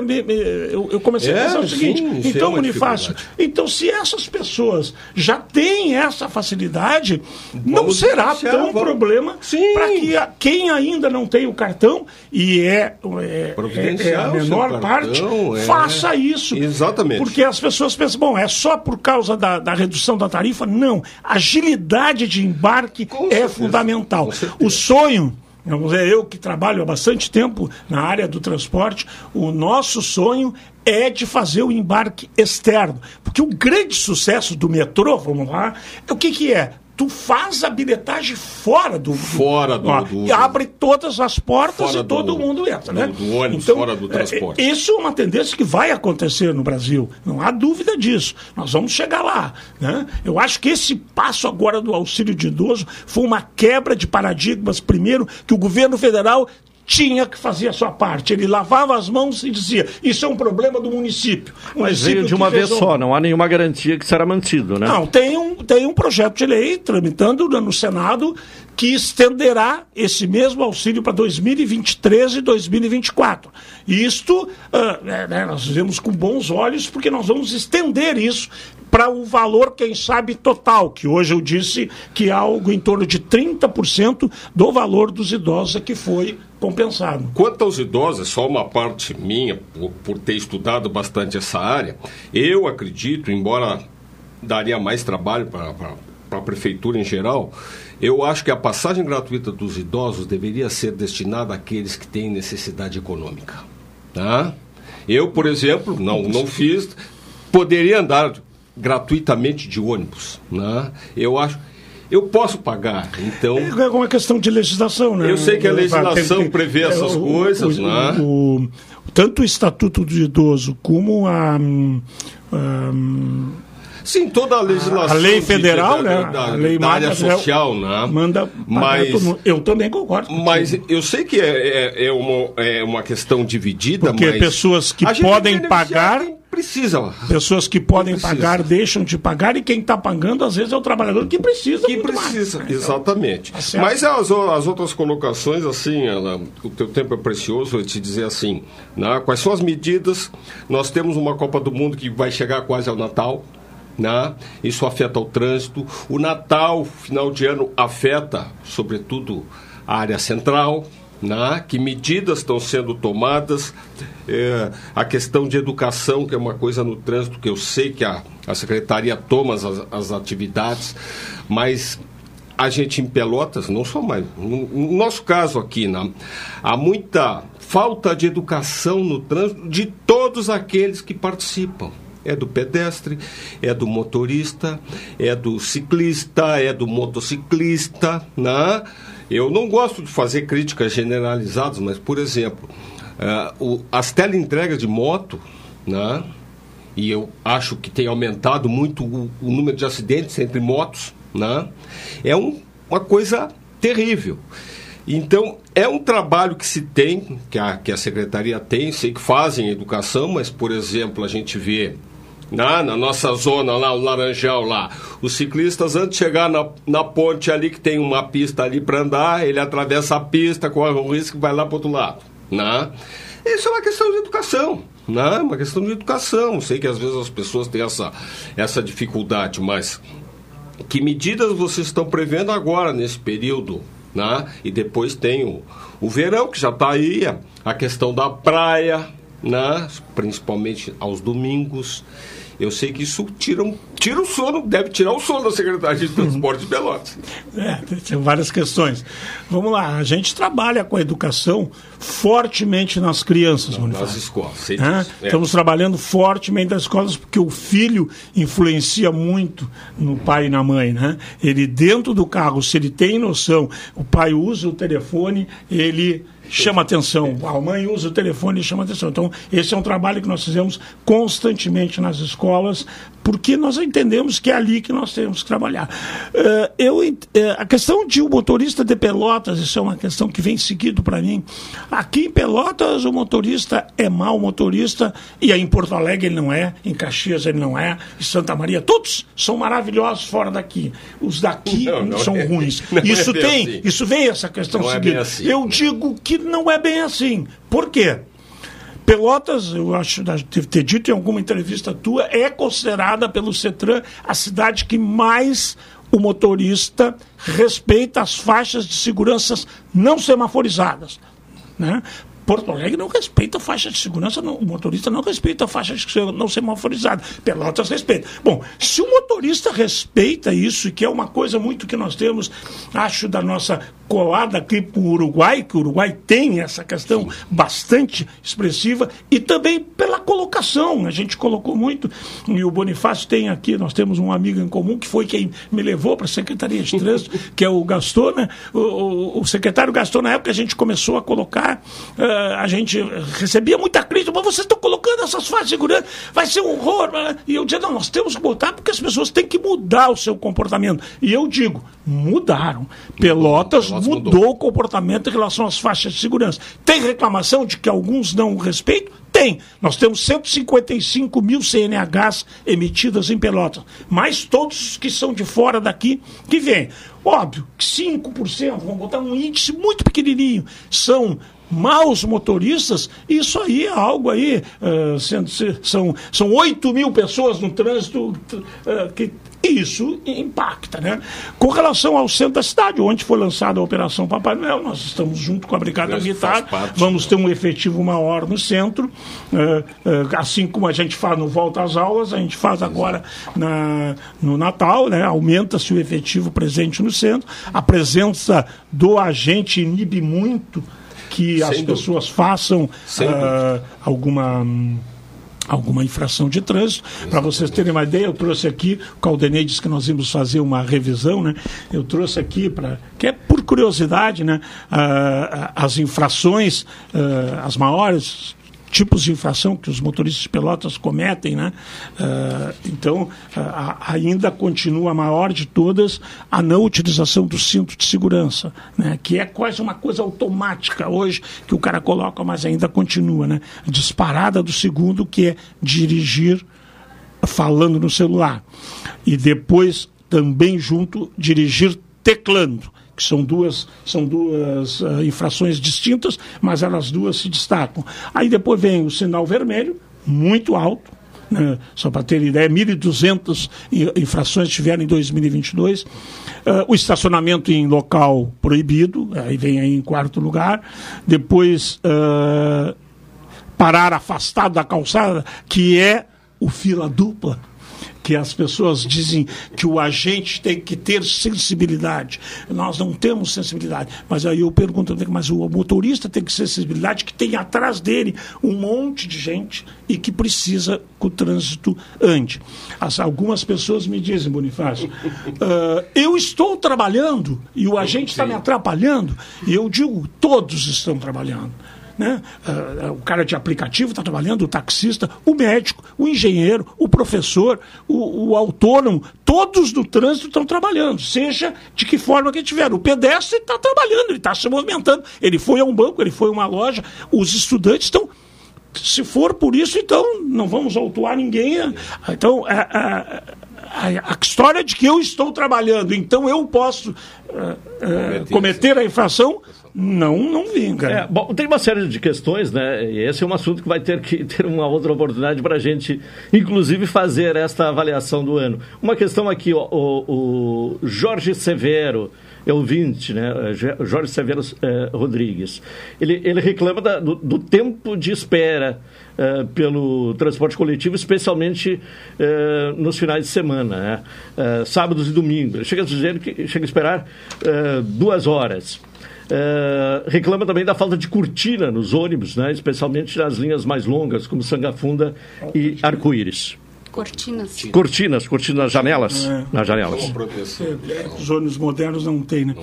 S14: eu, eu comecei é, a pensar o seguinte: sim, então, é Bonifácio, então se essas pessoas já têm essa facilidade, vamos não será tão vamos... problema para que a, quem ainda não tem o cartão, e é, é, é, é a menor parte, é faça isso.
S15: Exatamente.
S14: Porque as pessoas pensam, bom, é só por causa da da, redução da tarifa? Não. Agilidade de embarque Com é certeza. fundamental. O sonho eu que trabalho há bastante tempo na área do transporte, o nosso sonho é de fazer o embarque externo. Porque o grande sucesso do metrô, vamos lá, é o que, que é? Tu faz a bilhetagem fora do.
S15: Fora do. Ó,
S14: do, e abre todas as portas e todo do, mundo entra, né?
S15: Do, ônibus, então, fora do transporte.
S14: É, isso é uma tendência que vai acontecer no Brasil. Não há dúvida disso. Nós vamos chegar lá. Né? Eu acho que esse passo agora do auxílio de idoso foi uma quebra de paradigmas, primeiro, que o governo federal tinha que fazer a sua parte. Ele lavava as mãos e dizia: Isso é um problema do município.
S1: O Mas município veio de uma vez só, não há nenhuma garantia que será mantido, né?
S14: Não, tem um, tem um projeto de lei tramitando no Senado que estenderá esse mesmo auxílio para 2023 e 2024. E isto uh, né, nós vemos com bons olhos, porque nós vamos estender isso para o valor, quem sabe, total, que hoje eu disse que é algo em torno de 30% do valor dos idosos que foi compensado.
S15: Quanto aos idosos, só uma parte minha, por, por ter estudado bastante essa área, eu acredito, embora daria mais trabalho para a prefeitura em geral, eu acho que a passagem gratuita dos idosos deveria ser destinada àqueles que têm necessidade econômica. Tá? Eu, por exemplo, não, não fiz, poderia andar gratuitamente de ônibus. Né? Eu acho. Eu posso pagar, então.
S14: É uma questão de legislação, né?
S15: Eu sei que a legislação prevê essas é, coisas, o, né?
S14: O, tanto o Estatuto do Idoso como a. a
S15: Sim, toda a legislação.
S14: A lei federal, de,
S15: né?
S14: Da,
S15: a lei da área social,
S14: né? Manda. Mas eu também concordo.
S15: Mas eu sei que é, é, é, uma, é uma questão dividida.
S14: Porque
S15: mas
S14: pessoas que podem pagar
S15: precisa.
S14: Pessoas que podem precisa. pagar deixam de pagar e quem está pagando às vezes é o trabalhador que precisa.
S15: Que precisa, mais, né? exatamente. Tá Mas as, as outras colocações, assim, ela, o teu tempo é precioso, eu te dizer assim, né? quais são as medidas? Nós temos uma Copa do Mundo que vai chegar quase ao Natal. Né? Isso afeta o trânsito. O Natal, final de ano, afeta, sobretudo, a área central, né? que medidas estão sendo tomadas, é, a questão de educação, que é uma coisa no trânsito que eu sei que a, a secretaria toma as, as atividades, mas a gente em Pelotas, não só mais, no, no nosso caso aqui, né? há muita falta de educação no trânsito de todos aqueles que participam. É do pedestre, é do motorista, é do ciclista, é do motociclista, né? Eu não gosto de fazer críticas generalizadas, mas, por exemplo, uh, o, as teleentregas de moto, né? e eu acho que tem aumentado muito o, o número de acidentes entre motos, né? é um, uma coisa terrível. Então, é um trabalho que se tem, que a, que a secretaria tem, sei que fazem educação, mas, por exemplo, a gente vê na, na nossa zona lá, o Laranjal lá. Os ciclistas, antes de chegar na, na ponte ali, que tem uma pista ali para andar, ele atravessa a pista, corre o risco e vai lá para outro lado. Né? Isso é uma questão de educação. Né? Uma questão de educação. Sei que às vezes as pessoas têm essa, essa dificuldade, mas que medidas vocês estão prevendo agora, nesse período? Né? E depois tem o, o verão, que já está aí, a questão da praia, né? principalmente aos domingos. Eu sei que isso tira, um, tira o sono, deve tirar o sono da Secretaria de Transporte de Pelotas.
S14: É, tem várias questões. Vamos lá, a gente trabalha com a educação fortemente nas crianças,
S15: Não, Nas escolas,
S14: é? é? Estamos trabalhando fortemente nas escolas porque o filho influencia muito no pai e na mãe, né? Ele dentro do carro, se ele tem noção, o pai usa o telefone, ele chama atenção. A mãe usa o telefone e chama atenção. Então, esse é um trabalho que nós fizemos constantemente nas escolas, porque nós entendemos que é ali que nós temos que trabalhar. Uh, eu, uh, a questão de o um motorista de Pelotas, isso é uma questão que vem seguido para mim. Aqui em Pelotas, o motorista é mau motorista, e aí em Porto Alegre ele não é, em Caxias ele não é, em Santa Maria, todos são maravilhosos fora daqui. Os daqui não, não são é, ruins. Isso é tem, assim. isso vem essa questão não seguinte. É assim. Eu digo que não é bem assim. Por quê? Pelotas, eu acho deve ter dito em alguma entrevista tua, é considerada pelo CETRAN a cidade que mais o motorista respeita as faixas de segurança não semaforizadas. Né? Porto Alegre não respeita a faixa de segurança, não, o motorista não respeita a faixa de segurança não semaforizada. Pelotas respeita. Bom, se o motorista respeita isso, e que é uma coisa muito que nós temos, acho, da nossa colada aqui para o Uruguai, que o Uruguai tem essa questão bastante expressiva, e também pela colocação. A gente colocou muito, e o Bonifácio tem aqui, nós temos um amigo em comum que foi quem me levou para a Secretaria de Trânsito, que é o Gaston, né? O, o, o, secretário Gaston, na época, a gente começou a colocar, uh, a gente recebia muita crítica, mas vocês estão colocando essas faixas de segurança, vai ser um horror. E eu dizia, não, nós temos que botar porque as pessoas têm que mudar o seu comportamento. E eu digo, mudaram. Pelotas mudou, mudou o comportamento em relação às faixas de segurança. Tem reclamação de que alguns não respeitam? Tem. Nós temos 155 mil CNHs emitidas em Pelotas, mas todos que são de fora daqui que vêm. Óbvio que 5%, vamos botar um índice muito pequenininho, são maus motoristas, isso aí é algo aí, uh, sendo, são, são 8 mil pessoas no trânsito uh, que isso impacta, né? Com relação ao centro da cidade, onde foi lançada a Operação Papai Noel, nós estamos junto com a Brigada Militar, vamos ter um efetivo maior no centro, uh, assim como a gente faz no Volta às Aulas, a gente faz agora na, no Natal, né? Aumenta-se o efetivo presente no centro, a presença do agente inibe muito que Sem as dúvida. pessoas façam uh, alguma. Alguma infração de trânsito. Para vocês terem uma ideia, eu trouxe aqui, o Caldenei disse que nós íamos fazer uma revisão, né? Eu trouxe aqui para que é por curiosidade, né? Uh, as infrações, uh, as maiores tipos de infração que os motoristas pelotas cometem, né? Uh, então, uh, ainda continua a maior de todas a não utilização do cinto de segurança, né? Que é quase uma coisa automática hoje que o cara coloca, mas ainda continua, né? Disparada do segundo que é dirigir falando no celular e depois também junto dirigir teclando que são duas, são duas uh, infrações distintas, mas elas duas se destacam. Aí depois vem o sinal vermelho, muito alto, né? só para ter ideia, 1.200 infrações tiveram em 2022. Uh, eh, o estacionamento em local proibido, aí vem aí em quarto lugar. Depois, uh, parar afastado da calçada, que é o fila dupla que as pessoas dizem que o agente tem que ter sensibilidade. Nós não temos sensibilidade. Mas aí eu pergunto, mas o motorista tem que ter sensibilidade, que tem atrás dele um monte de gente e que precisa que o trânsito ande. As, algumas pessoas me dizem, Bonifácio, uh, eu estou trabalhando e o agente está me atrapalhando. E eu digo, todos estão trabalhando. Né? Uh, o cara de aplicativo está trabalhando, o taxista, o médico, o engenheiro, o professor, o, o autônomo, todos do trânsito estão trabalhando, seja de que forma que tiver. O pedestre está trabalhando, ele está se movimentando. Ele foi a um banco, ele foi a uma loja, os estudantes estão se for por isso, então não vamos autuar ninguém. Então, a, a, a, a, história de que eu estou trabalhando, então eu posso uh, uh, cometer a infração, não, não vinga.
S1: É, bom, tem uma série de questões, né? E esse é um assunto que vai ter que ter uma outra oportunidade para a gente, inclusive, fazer esta avaliação do ano. Uma questão aqui, ó, o, o Jorge Severo, é ouvinte, né? Jorge Severo eh, Rodrigues. Ele, ele reclama da, do, do, tempo de espera eh, pelo transporte coletivo, especialmente eh, nos finais de semana, né? sábados e domingos. Ele chega a dizer que chega a esperar duas horas. Uh, reclama também da falta de cortina nos ônibus, né? especialmente nas linhas mais longas, como Sangafunda e Arco-Íris.
S16: Cortinas.
S1: Cortinas, cortinas nas janelas.
S14: É.
S1: Nas janelas.
S14: É, Os ônibus modernos não tem, né?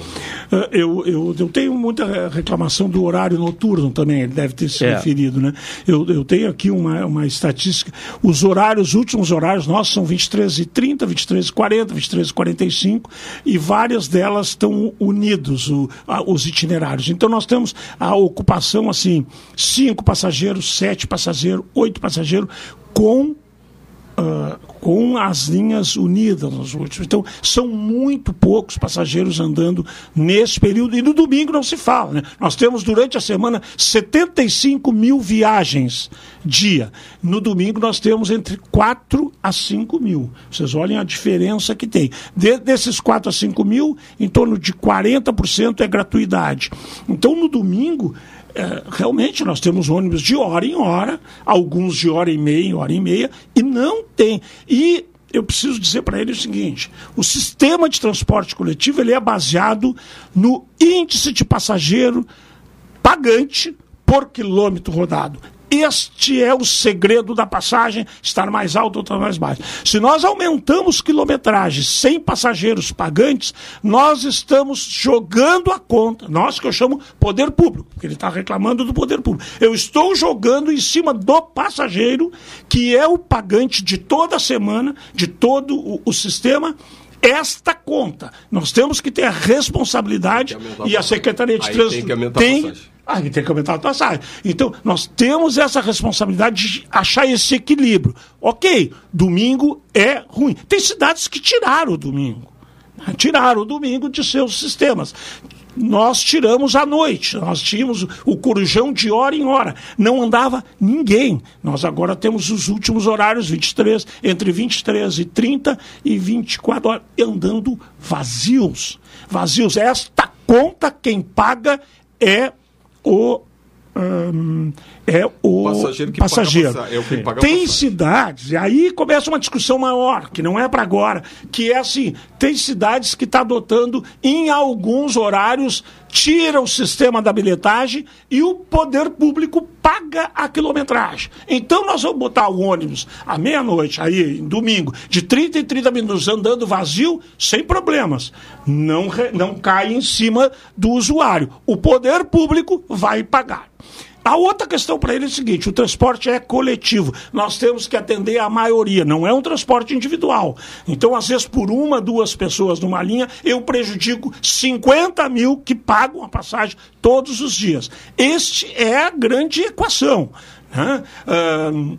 S14: Ah, Eu, eu, eu tenho muita reclamação do horário noturno também, ele deve ter se
S1: É.
S14: referido, né? Eu, eu tenho aqui uma, uma estatística. Os horários, os últimos horários nossos são 23 e 30, 23 e 40, 23 e 45, e várias delas estão unidos, o- a- os itinerários. Então nós temos a ocupação, assim, cinco passageiros, sete passageiros, oito passageiros, com ah, com as linhas unidas nos últimos. Então, são muito poucos passageiros andando nesse período. E no domingo não se fala. Né? Nós temos durante a semana 75 mil viagens dia. No domingo nós temos entre 4 a 5 mil. Vocês olhem a diferença que tem. De- desses 4 a 5 mil, em torno de 40% é gratuidade. Então, no domingo, é, realmente nós temos ônibus de hora em hora, alguns de hora e meia hora e meia, e não tem. E eu preciso dizer para ele o seguinte: o sistema de transporte coletivo ele é baseado no índice de passageiro pagante por quilômetro rodado. Este é o segredo da passagem, estar mais alto ou estar mais baixo. Se nós aumentamos quilometragem sem passageiros pagantes, nós estamos jogando a conta. Nós que eu chamo poder público, porque ele está reclamando do poder público. Eu estou jogando em cima do passageiro, que é o pagante de toda a semana, de todo o, o sistema, esta conta. Nós temos que ter a responsabilidade e a Secretaria de Trânsito
S15: tem que aumentar a passagem.
S14: ah, tem que aumentar a passagem. Então, nós temos essa responsabilidade de achar esse equilíbrio. Ok, domingo é ruim. Tem cidades que tiraram o domingo. né? Tiraram o domingo de seus sistemas. Nós tiramos à noite, nós tínhamos o corujão de hora em hora. Não andava ninguém. Nós agora temos os últimos horários, 23, entre 23 e 30 e 24 horas, andando vazios. Vazios. Esta conta, quem paga é Og um, é o
S15: passageiro que paga
S14: passageiro.
S15: passa- é o que paga
S14: Tem cidades, e aí começa uma discussão maior, que não é para agora, que é assim, tem cidades que está adotando em alguns horários, tira o sistema da bilhetagem e o poder público paga a quilometragem. Então nós vamos botar o ônibus à meia-noite, aí, em domingo, de 30 em 30 minutos andando vazio, sem problemas. Não, não cai em cima do usuário. O poder público vai pagar. A outra questão para ele é o seguinte: o transporte é coletivo. Nós temos que atender a maioria, não é um transporte individual. Então, às vezes, por uma, duas pessoas numa linha, eu prejudico 50 mil que pagam a passagem todos os dias. Este é a grande equação. né? Ahn,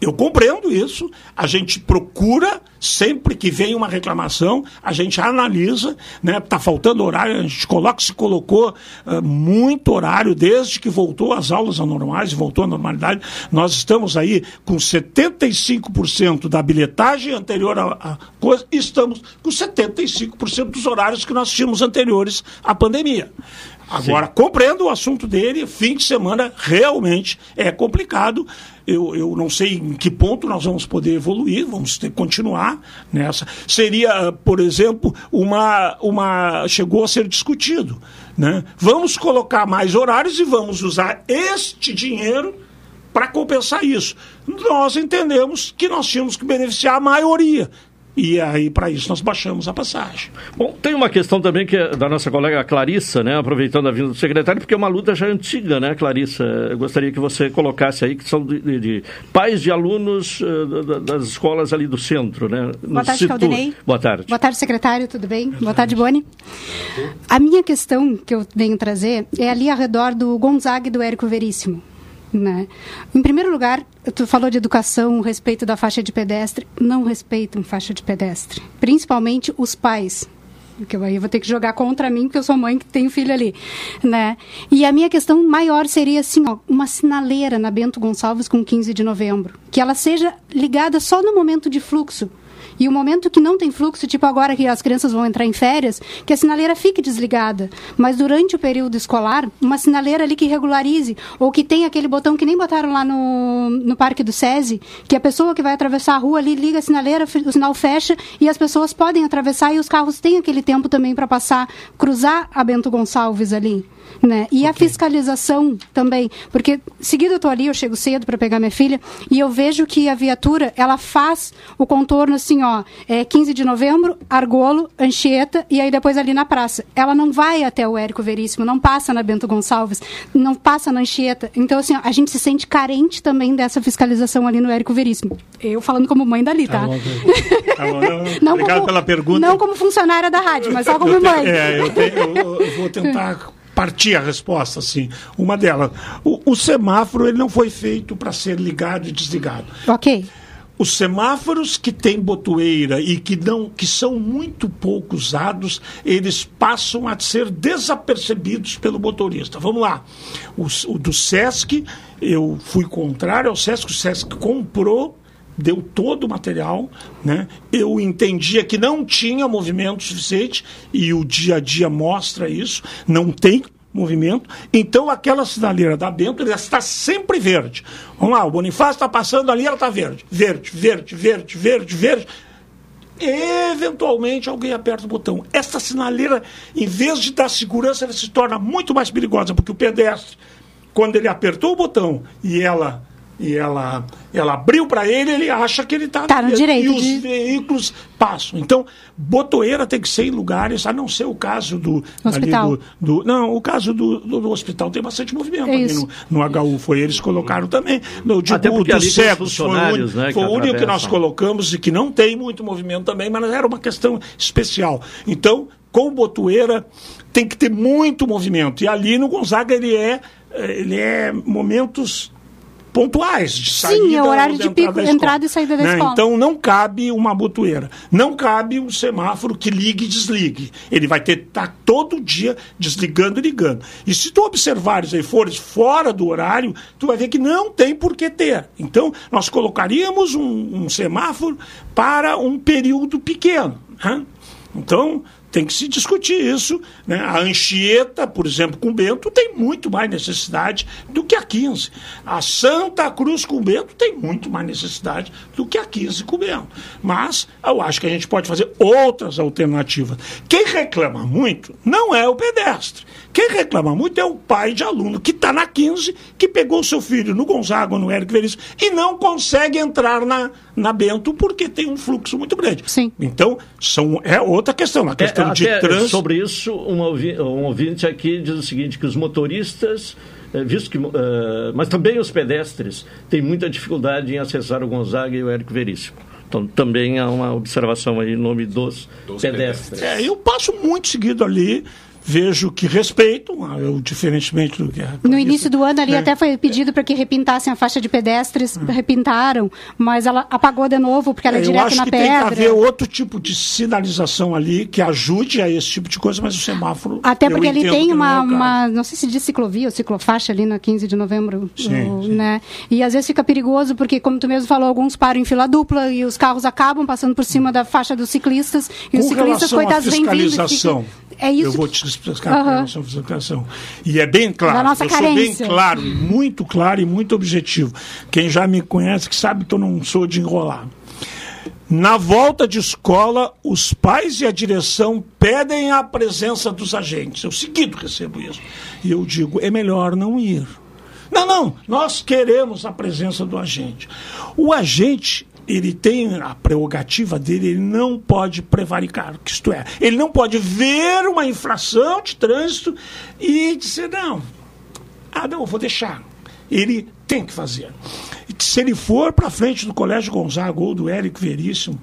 S14: eu compreendo isso, a gente procura, sempre que vem uma reclamação, a gente analisa, né? Está faltando horário, a gente coloca, se colocou ah, muito horário desde que voltou às aulas anormais e voltou à normalidade. Nós estamos aí com 75% da bilhetagem anterior à, coisa, e estamos com 75% dos horários que nós tínhamos anteriores à pandemia. Agora, compreendo o assunto dele, fim de semana realmente é complicado. Eu, eu não sei em que ponto nós vamos poder evoluir, vamos ter que continuar nessa. Seria, por exemplo, uma. uma chegou a ser discutido. Né? Vamos colocar mais horários e vamos usar este dinheiro para compensar isso. Nós entendemos que nós tínhamos que beneficiar a maioria. E aí, para isso, nós baixamos a passagem.
S1: Bom, tem uma questão também que é da nossa colega Clarissa, né? Aproveitando a vinda do secretário, porque é uma luta já antiga, né, Clarissa? Eu gostaria que você colocasse aí, que são de, de- de pais de alunos da- da- das escolas ali do centro, né? No
S16: Boa tarde,
S1: Situ-
S16: Caldenei.
S1: Boa tarde.
S16: Boa tarde, secretário, tudo bem? Boa tarde, Boni. A minha questão que eu venho trazer é ali ao redor do Gonzaga e do Érico Veríssimo. Né? Em primeiro lugar, tu falou de educação, respeito da faixa de pedestre. Não respeitam faixa de pedestre. Principalmente os pais. Que eu aí vou ter que jogar contra mim, porque eu sou mãe que tenho filho ali. Né? E a minha questão maior seria assim, ó, uma sinaleira na Bento Gonçalves com 15 de novembro. Que ela seja ligada só no momento de fluxo E o momento que não tem fluxo, tipo agora que as crianças vão entrar em férias, que a sinaleira fique desligada. Mas durante o período escolar, uma sinaleira ali que regularize, ou que tem aquele botão que nem botaram lá no, no Parque do SESI, que a pessoa que vai atravessar a rua ali liga a sinaleira, o sinal fecha e as pessoas podem atravessar e os carros têm aquele tempo também para passar, cruzar a Bento Gonçalves ali. Né? E a fiscalização também, porque seguido eu estou ali, eu chego cedo para pegar minha filha e eu vejo que a viatura ela faz o contorno assim, ó, é 15 de novembro, Argolo, Anchieta e aí depois ali na praça. Ela não vai até o Érico Veríssimo, não passa na Bento Gonçalves, não passa na Anchieta. Então assim, ó, a gente se sente carente também dessa fiscalização ali no Érico Veríssimo. Eu falando como mãe dali, tá?
S14: Tá bom, tá bom. Não, Obrigado
S16: como-
S14: pela pergunta.
S16: Não como funcionária da rádio, mas só como mãe.
S14: É, eu, tenho- eu- eu vou tentar partir a resposta, assim. Uma delas. O, o semáforo ele não foi feito para ser ligado e desligado.
S16: Ok.
S14: Os semáforos que têm botoeira e que não que são muito pouco usados, eles passam a ser desapercebidos pelo motorista. Vamos lá. O, o do Sesc, eu fui contrário ao Sesc, o Sesc comprou deu todo o material, né? Eu entendia que não tinha movimento suficiente e o dia a dia mostra isso, não tem movimento. Então aquela sinaleira da Bento ela está sempre verde. Vamos lá, o Bonifácio está passando ali, ela está verde, verde, verde, verde, verde, verde. Eventualmente alguém aperta o botão. Essa sinaleira, em vez de dar segurança, ela se torna muito mais perigosa, porque o pedestre, quando ele apertou o botão e ela e ela, ela abriu para ele, ele acha que ele está
S16: Tá no direito
S14: E os
S16: de-
S14: veículos passam. Então, botoeira tem que ser em lugares, a não ser o caso do. ali
S16: Hospital.
S14: do, do- não, o caso do, do, do hospital tem bastante movimento
S16: É
S14: no, no HU. Foi eles que colocaram também. No, digo,
S1: Até porque
S14: dos cegos foi o
S1: funcionários,
S14: único,
S1: né, que
S14: foi o único que nós colocamos e que não tem muito movimento também, mas era uma questão especial. Então, com botoeira tem que ter muito movimento. E ali no Gonzaga ele é, eh, ele é momentos pontuais de
S16: Sim,
S14: saída
S16: é o horário de
S14: entrada
S16: pico,
S14: da escola.
S16: entrada e saída da
S14: Né?
S16: escola.
S14: Então não cabe uma botoeira, não cabe um semáforo que ligue e desligue. Ele vai ter que estar todo dia desligando e ligando. E se tu observares aí fores fora do horário, tu vai ver que não tem por que ter. Então nós colocaríamos um, um semáforo para um período pequeno. né? Então tem que se discutir isso. Né? A Anchieta, por exemplo, com Bento, tem muito mais necessidade do que a 15. A Santa Cruz com Bento tem muito mais necessidade do que a 15 com Bento. Mas eu acho que a gente pode fazer outras alternativas. Quem reclama muito não é o pedestre. Quem reclama muito é o pai de aluno que está na 15, que pegou seu filho no Gonzaga no Érico Veríssimo e não consegue entrar na, na Bento porque tem um fluxo muito grande.
S16: Sim.
S14: Então, são, é outra questão. A questão
S1: É,
S14: de trânsito.
S1: Sobre isso, um, ouvi- um ouvinte aqui diz o seguinte, que os motoristas, eh, visto que, eh, mas também os pedestres, têm muita dificuldade em acessar o Gonzaga e o Érico Veríssimo. Então, também há uma observação aí em nome dos, pedestres.
S14: É, eu passo muito seguido ali, vejo que respeitam, ah, eu, diferentemente do que a
S16: No início do ano ali
S14: né?
S16: até foi pedido para que repintassem a faixa de pedestres, repintaram, mas ela apagou de novo porque ela é,
S14: É, eu
S16: direto
S14: acho
S16: na
S14: que tem que
S16: pedra.
S14: haver outro tipo de sinalização ali que ajude a esse tipo de coisa, mas o semáforo.
S16: Até
S14: eu
S16: porque ele tem
S14: não é
S16: uma,
S14: o caso.
S16: uma- não sei se diz ciclovia ou ciclofaixa ali na 15 de novembro,
S14: Sim,
S16: o- né? E às vezes fica perigoso porque, como tu mesmo falou, alguns param em fila dupla e os carros acabam passando por cima da faixa dos ciclistas e os
S14: Com
S16: ciclistas
S14: relação à
S16: coitados vêm vindo. É isso.
S14: eu vou te
S16: Aham.
S14: com relação à fiscalização. E é bem claro, eu sou bem
S16: carência.
S14: claro, muito claro e muito objetivo. Quem já me conhece que sabe que eu não sou de enrolar. Na volta de escola, os pais e a direção pedem a presença dos agentes. Eu seguido recebo isso. E eu digo, é melhor não ir. Não, não, nós queremos a presença do agente. O agente, ele tem a prerrogativa dele, ele não pode prevaricar, que isto é, ele não pode ver uma infração de trânsito e dizer, não, ah, não, eu vou deixar. Ele tem que fazer. Se ele for para frente do Colégio Gonzaga ou do Érico Veríssimo,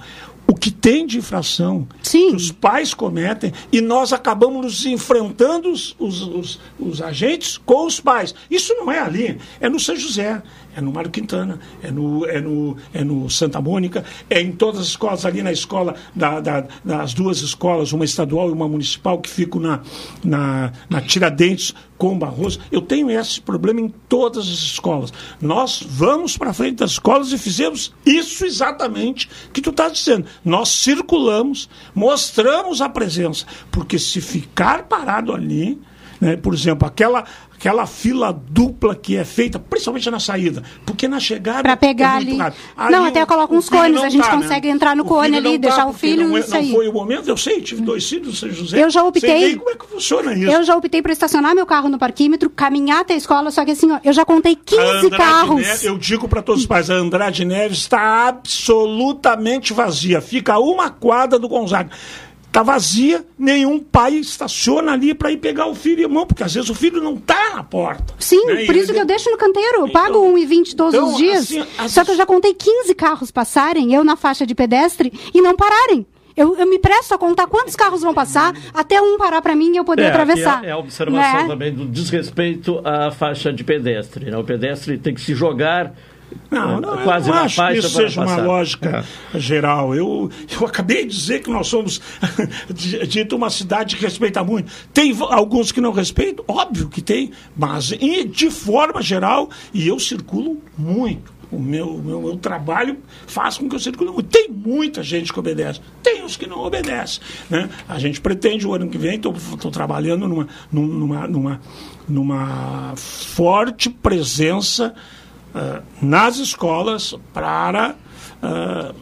S14: o que tem de infração que os pais cometem e nós acabamos nos enfrentando os, os, os, os agentes com os pais. Isso não é ali, é no São José, é no Mário Quintana, é no, é no, é no Santa Mônica, é em todas as escolas, ali na escola, da, da- das duas escolas, uma estadual e uma municipal, que ficam na, na, na Tiradentes com Barroso. Eu tenho esse problema em todas as escolas. Nós vamos para frente das escolas e fizemos isso exatamente que tu está dizendo. Nós circulamos, mostramos a presença, porque se ficar parado ali, né, por exemplo, aquela aquela fila dupla que é feita, principalmente na saída, porque na chegada
S16: Pra pegar
S14: é
S16: ali.
S14: rápido.
S16: Não,
S14: Aí
S16: até
S14: o-
S16: coloca
S14: o
S16: uns cones, a gente
S14: tá, né?
S16: consegue entrar no
S14: O
S16: cone ali,
S14: não
S16: deixar
S14: tá,
S16: o filho
S14: não,
S16: e
S14: é-
S16: sair.
S14: Não foi o momento, eu sei, tive dois filhos São José.
S16: Eu já
S14: Sei
S16: optei.
S14: bem como é que funciona isso.
S16: Eu já optei por estacionar meu carro no parquímetro, caminhar até a escola, só que assim, ó, eu já contei 15
S14: A Andrade
S16: carros.
S14: Neves, eu digo para todos os pais, a Andrade Neves está absolutamente vazia. Fica a uma quadra do Gonzaga. Está vazia, nenhum pai estaciona ali para ir pegar o filho e irmão, porque às vezes o filho não está na porta.
S16: Sim,
S14: né?
S16: por isso que eu deixo no canteiro. Eu pago 1,20 todos
S14: então,
S16: os dias.
S14: assim, as-
S16: Só que eu já contei 15 carros passarem, eu na faixa de pedestre, e não pararem. Eu, eu me presto a contar quantos carros vão passar até um parar para mim e eu poder
S1: É,
S16: atravessar.
S1: aqui É, é a observação
S16: Né?
S1: também do desrespeito à faixa de pedestre. né? O pedestre tem que se jogar
S14: Não,
S1: eh,
S14: não,
S1: quase
S14: eu não acho que isso seja uma lógica
S1: É.
S14: geral. Eu, eu acabei de dizer que nós somos dito uma cidade que respeita muito. Tem alguns que não respeitam, óbvio que tem, mas e, de forma geral, e eu circulo muito. O meu, meu, meu trabalho faz com que eu circule muito. Tem muita gente que obedece, tem os que não obedecem. Né? A gente pretende o ano que vem, estou trabalhando numa, num- numa, numa, numa forte presença ah, nas escolas para, ah,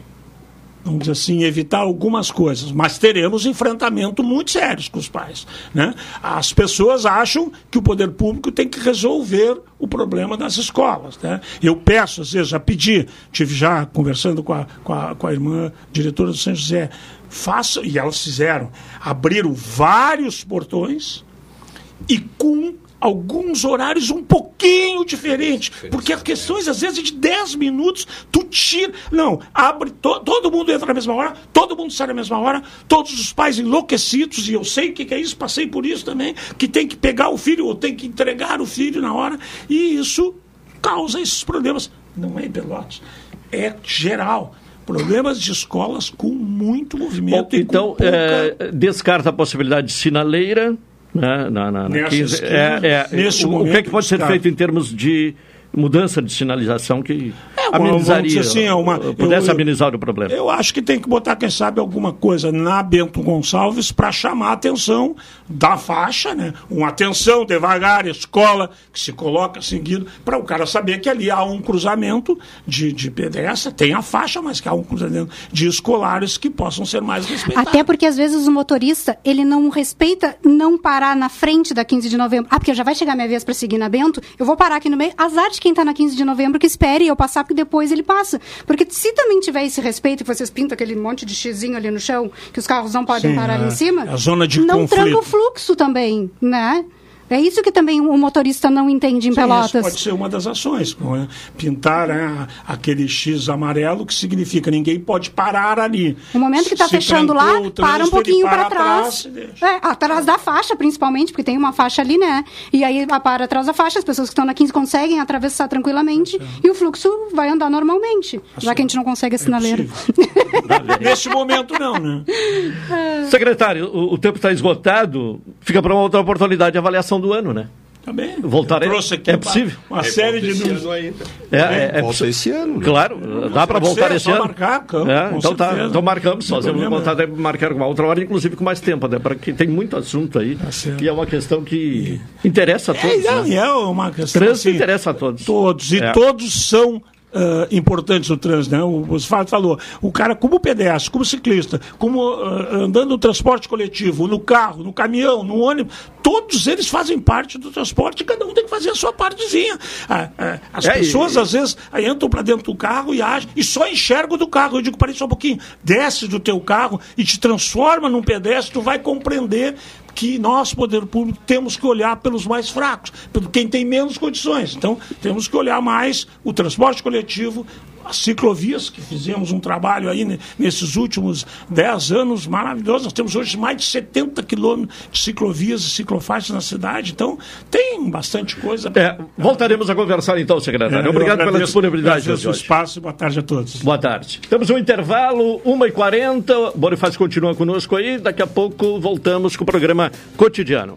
S14: vamos dizer assim, evitar algumas coisas. Mas teremos enfrentamento muito sérios com os pais. Né? As pessoas acham que o poder público tem que resolver o problema das escolas. Né? Eu peço, às vezes, já pedi, tive já conversando com a, com a, com a irmã diretora do São José, façam, e elas fizeram, abriram vários portões e com alguns horários um pouquinho diferentes. Porque as questões, às vezes, de 10 minutos, tu tira. Não, abre, to- todo mundo entra na mesma hora, todo mundo sai na mesma hora, todos os pais enlouquecidos, e eu sei o que, que é isso, passei por isso também, que tem que pegar o filho ou tem que entregar o filho na hora, e isso causa esses problemas. Não é em Pelotas, é geral. Problemas de escolas com muito movimento
S1: Bom,
S14: e
S1: então,
S14: com pouca...
S1: eh, descarta a possibilidade de sinaleira. Né, na, na, na
S14: Nessa
S1: 15,
S14: esquina,
S1: é, é, o, o que é que pode ser feito em termos de mudança de sinalização que
S14: É, dizer assim, é uma-
S1: pudesse
S14: eu-
S1: amenizar o problema?
S14: Eu acho que tem que botar, quem sabe, alguma coisa na Bento Gonçalves para chamar a atenção da faixa, né? Uma atenção devagar, escola, que se coloca seguido, para o cara saber que ali há um cruzamento de, de pedestre, tem a faixa, mas que há um cruzamento de escolares que possam ser mais respeitados.
S16: Até porque às vezes o motorista, ele não respeita não parar na frente da 15 de novembro. Ah, porque já vai chegar minha vez para seguir na Bento, eu vou parar aqui no meio. Azar de quem tá na 15 de novembro que espere eu passar, porque depois ele passa. Porque se também tiver esse respeito, que vocês pintam aquele monte de xizinho ali no chão, que os carros não podem
S14: Sim,
S16: parar ali
S14: é.
S16: em cima,
S14: É a zona de
S16: não
S14: conflito.
S16: tranca o fluxo também, né? É isso que também o motorista não entende em
S14: Sim,
S16: Pelotas.
S14: Isso pode ser uma das ações. não é? Pintar né, aquele X amarelo, que significa ninguém pode parar ali.
S16: No momento que está fechando lá,
S14: o
S16: para um
S14: trânsito,
S16: pouquinho
S14: para
S16: trás.
S14: deixa.
S16: É, atrás da faixa, principalmente, porque tem uma faixa ali, né? E aí para atrás da faixa, as pessoas que estão na 15 conseguem atravessar tranquilamente e o fluxo vai andar normalmente, já que a gente não consegue a sinaleira.
S14: Nesse momento, não, né?
S1: Secretário, o, o tempo está esgotado, fica para uma outra oportunidade de avaliação do ano, né?
S14: Também.
S1: Voltar é,
S14: Trouxe aqui
S1: é possível.
S14: uma série de números.
S15: ainda.
S1: É, é, é
S15: Volta esse ano. né?
S1: Claro, dá para voltar
S14: ser, é
S1: esse
S14: só
S1: ano.
S14: marcar, claro,
S1: É,
S14: com
S1: então tá,
S14: certeza.
S1: então marcamos,
S14: Não
S1: fazemos vontade de marcar uma outra hora, inclusive com mais tempo, né? Porque tem muito assunto aí. E é uma questão que interessa a todos.
S14: É,
S1: né?
S14: é uma questão.
S1: Trânsito
S14: assim,
S1: interessa a todos.
S14: Todos. E
S1: É.
S14: todos são. Ah, importantes no trânsito, né? O Osvaldo falou, o cara como pedestre, como ciclista, como ah, andando no transporte coletivo, no carro, no caminhão, no ônibus, todos eles fazem parte do transporte e cada um tem que fazer a sua partezinha. Ah, ah, as
S1: É,
S14: pessoas
S1: e-
S14: às vezes entram para dentro do carro e agem e só enxergam do carro. Eu digo, parei só um pouquinho, desce do teu carro e te transforma num pedestre, tu vai compreender que nós, poder público, temos que olhar pelos mais fracos, pelo quem tem menos condições. Então, temos que olhar mais o transporte coletivo, as ciclovias, que fizemos um trabalho aí nesses últimos 10 anos maravilhoso. Nós temos hoje mais de 70 quilômetros de ciclovias e ciclofaixas na cidade, então tem bastante coisa.
S1: É, voltaremos a conversar então, secretário.
S14: É,
S1: Obrigado pela disponibilidade.
S14: agradeço o espaço boa tarde a todos.
S1: Boa tarde. Temos um intervalo, 1h40. Bonifácio continua conosco aí. Daqui a pouco voltamos com o programa cotidiano.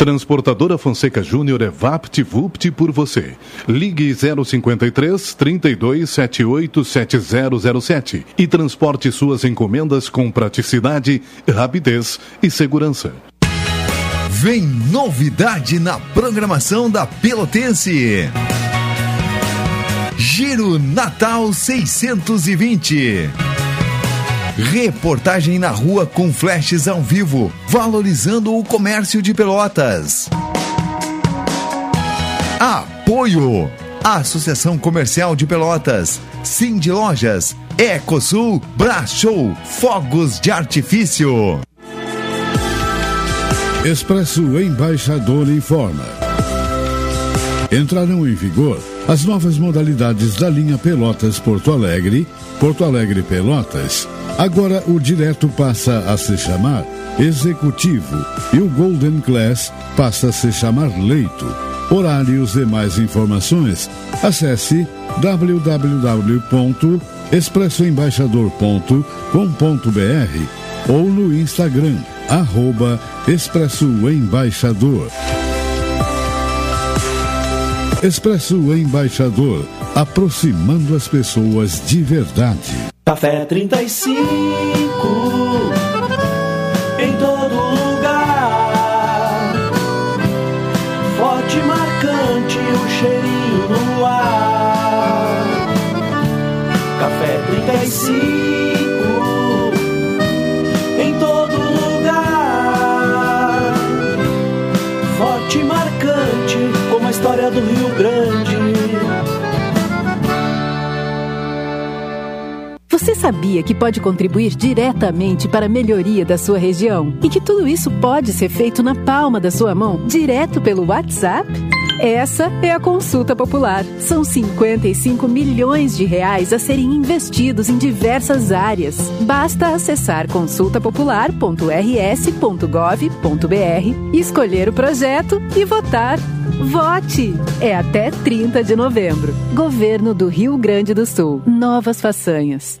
S17: Transportadora Fonseca Júnior é VaptVupt por você. Ligue 053 3278 7007 e transporte suas encomendas com praticidade, rapidez e segurança.
S18: Vem novidade na programação da Pelotense. Giro Natal 620. Reportagem na rua com flashes ao vivo, valorizando o comércio de Pelotas. Apoio: Associação Comercial de Pelotas, Cindy Lojas, Ecosul, Brashow, Fogos de Artifício.
S7: Expresso Embaixador informa. Entrarão em vigor as novas modalidades da linha Pelotas Porto Alegre, Porto Alegre Pelotas. Agora o direto passa a se chamar Executivo e o Golden Class passa a se chamar Leito. Horários e mais informações, acesse www.expressoembaixador.com.br ou no Instagram, arroba Expresso Embaixador. Expresso Embaixador, aproximando as pessoas de verdade.
S19: Café 35 em todo lugar. Forte marcante o cheirinho no ar. Café 35
S20: sabia que pode contribuir diretamente para a melhoria da sua região? E que tudo isso pode ser feito na palma da sua mão, direto pelo WhatsApp? Essa é a consulta popular. São 55 milhões de reais a serem investidos em diversas áreas. Basta acessar consultapopular.rs.gov.br, escolher o projeto e votar. Vote! É até 30 de novembro. Governo do Rio Grande do Sul. Novas façanhas.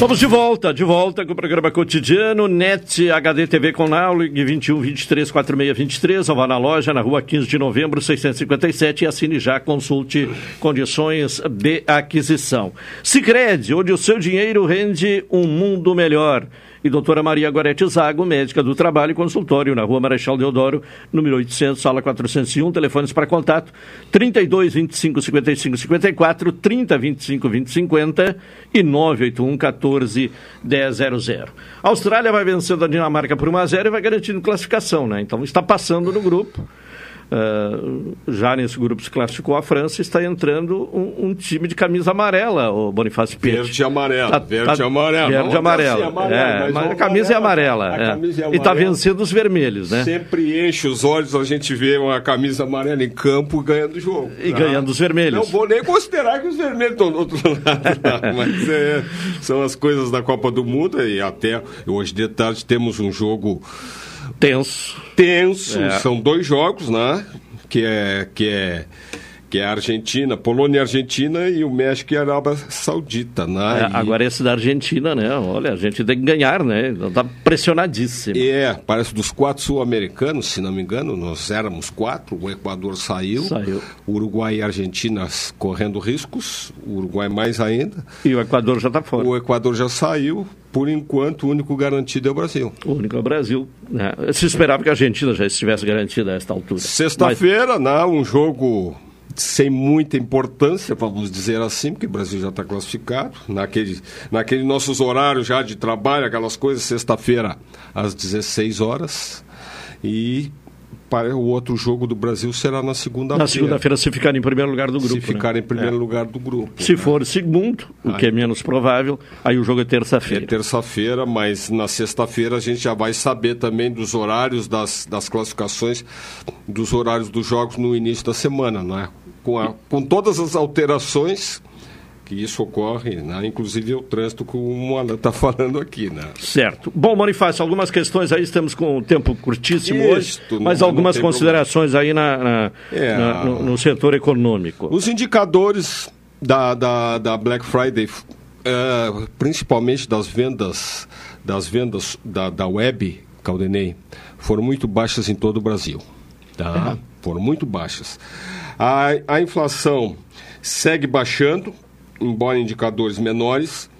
S1: Estamos de volta, de volta com o programa cotidiano, NET HD TV com Naulig 21 23 46 23, ou vá na loja na rua 15 de novembro 657 e assine já, consulte condições de aquisição. Sicredi, onde o seu dinheiro rende um mundo melhor e doutora Maria Gorete Zago, médica do trabalho, consultório na rua Marechal Deodoro, número 800, sala 401, telefones para contato 32 25 55 54, 30 25 20 50 e 981 14 100. A Austrália vai vencendo a Dinamarca por 1 a 0 e vai garantindo classificação, né? Então está passando no grupo. Uh, já nesse grupo se classificou a França, está entrando um, um time de camisa amarela, o Bonifácio Piet.
S15: Verde e amarelo, tá, verde
S1: tá,
S15: e amarelo.
S1: Verde e amarelo. Assim, amarelo é, mas a camisa é amarela. É. Camisa é amarela. E está vencendo os vermelhos, né?
S15: Sempre enche os olhos a gente vê uma camisa amarela em campo ganhando o jogo.
S1: E tá? ganhando os vermelhos.
S15: Não vou nem considerar que os vermelhos estão do outro lado, tá? mas é, são as coisas da Copa do Mundo e até hoje de tarde temos um jogo
S1: tenso.
S15: Tenso, é. são dois jogos, né? Que é, que é que é a Argentina, Polônia e Argentina e o México e a Arábia Saudita, né?
S1: É. Agora esse da Argentina, né? Olha, a gente tem que ganhar, né? Está pressionadíssimo.
S15: É, parece dos quatro sul-americanos, se não me engano, nós éramos quatro, o Equador saiu,
S1: saiu.
S15: Uruguai e Argentina correndo riscos, o Uruguai mais ainda.
S1: E o Equador já está fora.
S15: O Equador já saiu, por enquanto, o único garantido é o Brasil.
S1: O único é o Brasil. Né? Se esperava que a Argentina já estivesse garantida a esta altura.
S15: Sexta-feira, Mas... né, um jogo sem muita importância, vamos dizer assim, porque o Brasil já está classificado, naquele, naquele nossos horários já de trabalho, aquelas coisas, sexta-feira às 16 horas. E para o outro jogo do Brasil será na segunda-feira.
S1: Na segunda-feira, se ficar em primeiro lugar do grupo. Se
S15: ficar
S1: né?
S15: em primeiro é. lugar do grupo.
S1: Se né? for segundo, o que é menos provável, aí o jogo é terça-feira.
S15: É terça-feira, mas na sexta-feira a gente já vai saber também dos horários das, das classificações, dos horários dos jogos no início da semana, não é? Com, a, com todas as alterações que isso ocorre, né? inclusive o trânsito, como o Alan está falando aqui. Né?
S1: Certo. Bom, Bonifácio, algumas questões aí, estamos com o tempo curtíssimo Isto, hoje, mas não, algumas não considerações problema. aí na, na, é, na no, no, setor econômico.
S15: Os indicadores da, da, da Black Friday, uh, principalmente das vendas, das vendas da, da web, Caldenei, foram muito baixas em todo o Brasil. Tá? É. Foram muito baixas. A, a inflação segue baixando, embora indicadores menores.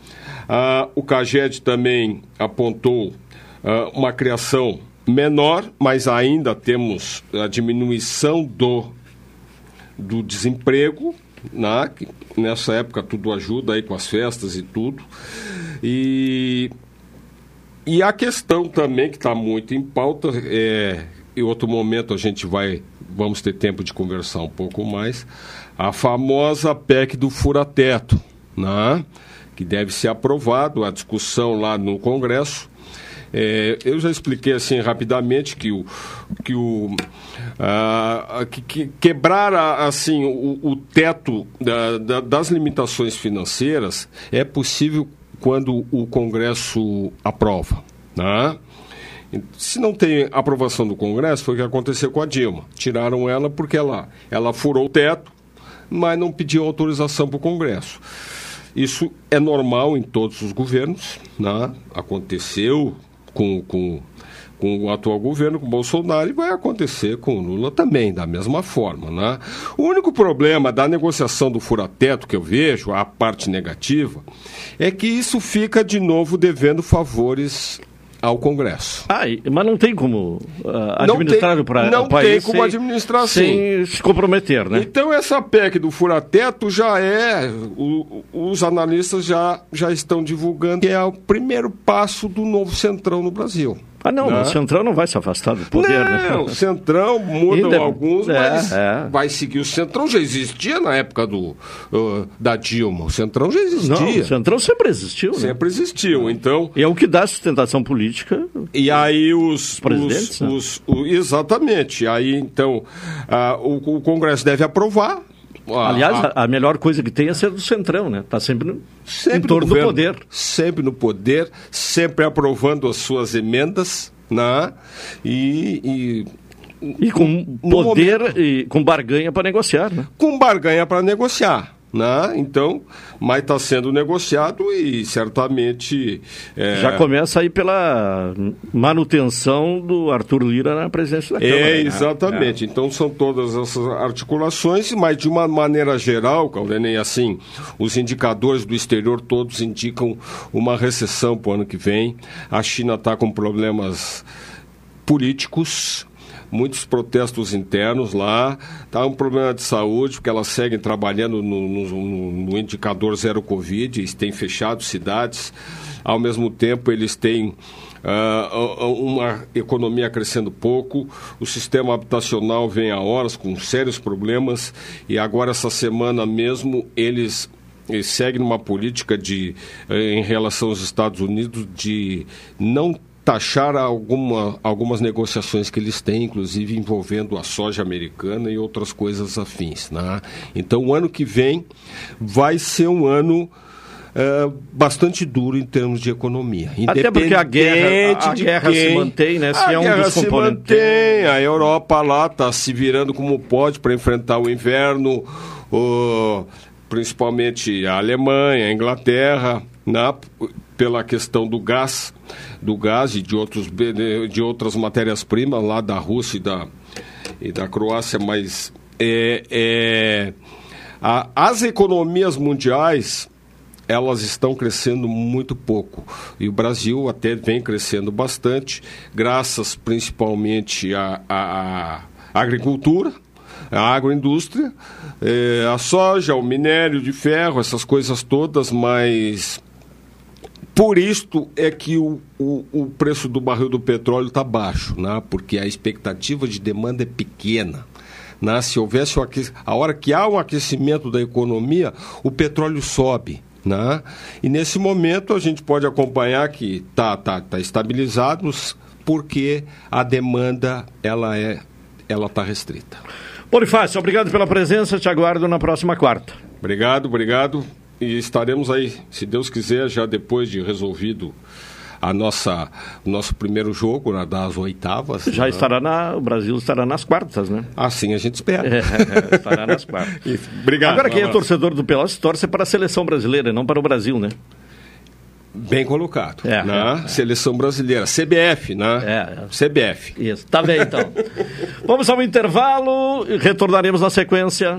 S15: O CAGED também apontou ah, uma criação menor, mas ainda temos a diminuição do, do desemprego. Né? Nessa época tudo ajuda aí com as festas e tudo. E, e a questão também que está muito em pauta, é, em outro momento a gente vai, vamos ter tempo de conversar um pouco mais, a famosa PEC do fura-teto, né? que deve ser aprovado, a discussão lá no Congresso. É, eu já expliquei assim rapidamente que o que o que, que quebrar assim o, o teto da, da, das limitações financeiras é possível quando o Congresso aprova, né? Se não tem aprovação do Congresso, foi o que aconteceu com a Dilma. Tiraram ela porque ela, ela furou o teto, mas não pediu autorização para o Congresso. isso é normal em todos os governos, né? aconteceu com, com, com o atual governo, com Bolsonaro, e vai acontecer com o Lula também, da mesma forma. Né? O único problema da negociação do furateto que eu vejo, a parte negativa, é que isso fica de novo devendo favores ao Congresso.
S1: Ah, mas não tem como uh, administrar o país
S15: Não tem como sem, administrar
S1: sem se comprometer, né?
S15: Então essa PEC do furateto já é, o, os analistas já, já estão divulgando que é o primeiro passo do novo centrão no Brasil.
S1: Ah, não, né? o Centrão não vai se afastar do poder,
S15: não,
S1: né?
S15: Não, o Centrão mudam alguns, é, mas é. vai seguir. O Centrão já existia na época do, uh, da Dilma. O Centrão já existia. Não,
S1: o Centrão sempre existiu. Né?
S15: Sempre existiu, então...
S1: E é o que dá sustentação política.
S15: E aí os... os presidentes, os, né? os, o, Exatamente. Aí, então, uh, o, o Congresso deve aprovar
S1: Aliás, a, a, melhor coisa que tem é ser do Centrão, né? Está sempre, no, sempre em torno governo, do poder.
S15: Sempre no poder, sempre aprovando as suas emendas, né?
S1: E, e, e com poder momento, e com barganha para negociar, né?
S15: Com barganha para negociar. Né? Então, mas está sendo negociado e certamente.
S1: É... Já começa aí pela manutenção do Arthur Lira na presidência da Câmara.
S15: É, né? exatamente. Né? Então são todas essas articulações, mas de uma maneira geral, Caldenei, assim, os indicadores do exterior todos indicam uma recessão para o ano que vem. A China está com problemas políticos, muitos protestos internos lá, está um problema de saúde, porque elas seguem trabalhando no, no, no indicador zero Covid, eles têm fechado cidades, ao mesmo tempo eles têm Uh, uma economia crescendo pouco, o sistema habitacional vem a horas com sérios problemas. E agora essa semana mesmo eles, seguem numa política de eh, em relação aos Estados Unidos de não taxar alguma, algumas negociações que eles têm, inclusive envolvendo a soja americana e outras coisas afins. Né? Então, o ano que vem vai ser um ano é, bastante duro em termos de economia.
S1: Até porque a guerra, a, guerra quem, se mantém, né? Se
S15: a
S1: é um
S15: guerra se mantém, a Europa lá está se virando como pode para enfrentar o inverno, principalmente a Alemanha, a Inglaterra, né? Pela questão do gás, do gás e de, outros, de outras matérias-primas lá da Rússia e da, e da Croácia, mas é, é, a, as economias mundiais elas estão crescendo muito pouco. E o Brasil até vem crescendo bastante, graças principalmente à, à, à agricultura, à agroindústria, é, a soja, o minério de ferro, essas coisas todas, mas por isto é que o, o, o preço do barril do petróleo está baixo, né? porque a expectativa de demanda é pequena. Né? Se houvesse o a hora que há um aquecimento da economia, o petróleo sobe. Né? E nesse momento a gente pode acompanhar que está tá, tá estabilizado, porque a demanda ela é ela está restrita.
S1: Bonifácio, obrigado pela presença. Te aguardo na próxima quarta.
S15: Obrigado, obrigado. E estaremos aí, se Deus quiser, já depois de resolvido a nossa o nosso primeiro jogo né, das oitavas.
S1: Já né? estará na o Brasil estará nas quartas, né?
S15: Assim a gente espera.
S1: É, estará nas quartas.
S15: Obrigado.
S1: Agora quem é torcedor do Pelotas torce para a seleção brasileira, não para o Brasil, né?
S15: Bem colocado. É, né? é, Seleção brasileira, CBF, né?
S1: É,
S15: CBF.
S1: Isso, tá bem então. Vamos ao intervalo e retornaremos na sequência.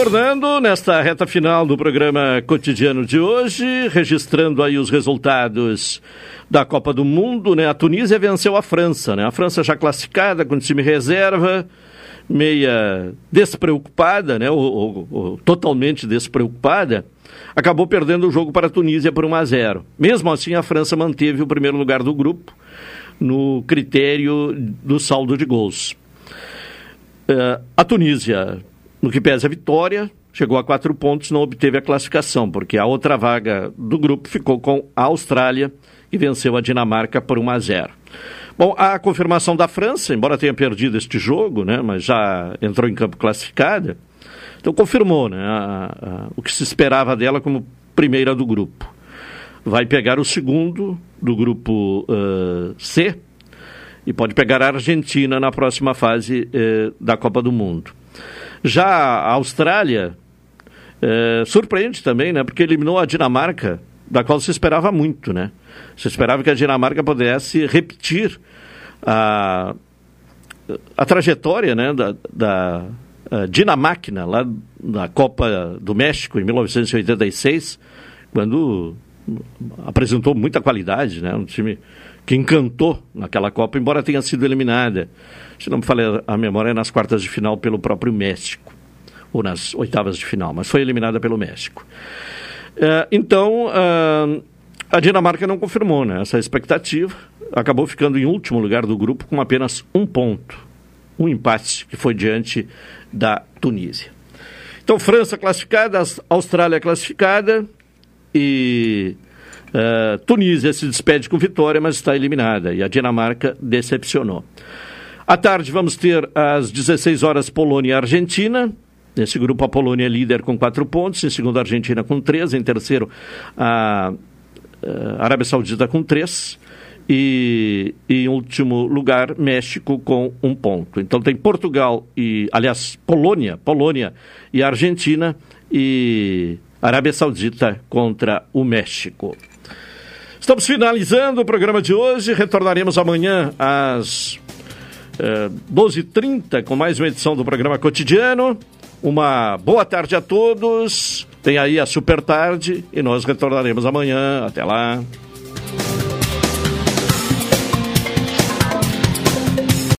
S1: Retornando nesta reta final do programa cotidiano de hoje, registrando aí os resultados da Copa do Mundo, né? A Tunísia venceu a França, né? A França já classificada com time reserva, meia despreocupada, né? Ou, ou, ou, totalmente despreocupada, acabou perdendo o jogo para a Tunísia por 1 a 0. Mesmo assim, a França manteve o primeiro lugar do grupo no critério do saldo de gols. Uh, a Tunísia no que pesa a vitória, chegou a quatro pontos, não obteve a classificação, porque a outra vaga do grupo ficou com a Austrália, e venceu a Dinamarca por 1 a 0. Bom, a confirmação da França, embora tenha perdido este jogo, né, mas já entrou em campo classificada, então confirmou né, a, a, o que se esperava dela como primeira do grupo. Vai pegar o segundo do grupo uh, C e pode pegar a Argentina na próxima fase uh, da Copa do Mundo. Já a Austrália é, surpreende também, né? Porque eliminou a Dinamarca, da qual se esperava muito, né? Se esperava que a Dinamarca pudesse repetir a, a trajetória, né? Da, da Dinamáquina, lá na Copa do México, em 1986, quando apresentou muita qualidade, né? Um time que encantou naquela Copa, embora tenha sido eliminada se não me falei a memória, é nas quartas de final pelo próprio México, ou nas oitavas de final, mas foi eliminada pelo México. É, então, uh, a Dinamarca não confirmou né, essa expectativa, acabou ficando em último lugar do grupo com apenas um ponto, um empate que foi diante da Tunísia. Então, França classificada, Austrália classificada e uh, Tunísia se despede com vitória, mas está eliminada. E a Dinamarca decepcionou. À tarde vamos ter às 16 horas Polônia e Argentina. Nesse grupo, a Polônia é líder com quatro pontos, em segundo, a Argentina com três, em terceiro, a, a Arábia Saudita com três, e em último lugar, México com um ponto. Então tem Portugal e, aliás, Polônia, Polônia e Argentina e Arábia Saudita contra o México. Estamos finalizando o programa de hoje. Retornaremos amanhã às eh, 12h30 com mais uma edição do programa cotidiano. Uma boa tarde a todos. Tem aí a super tarde e nós retornaremos amanhã. Até lá.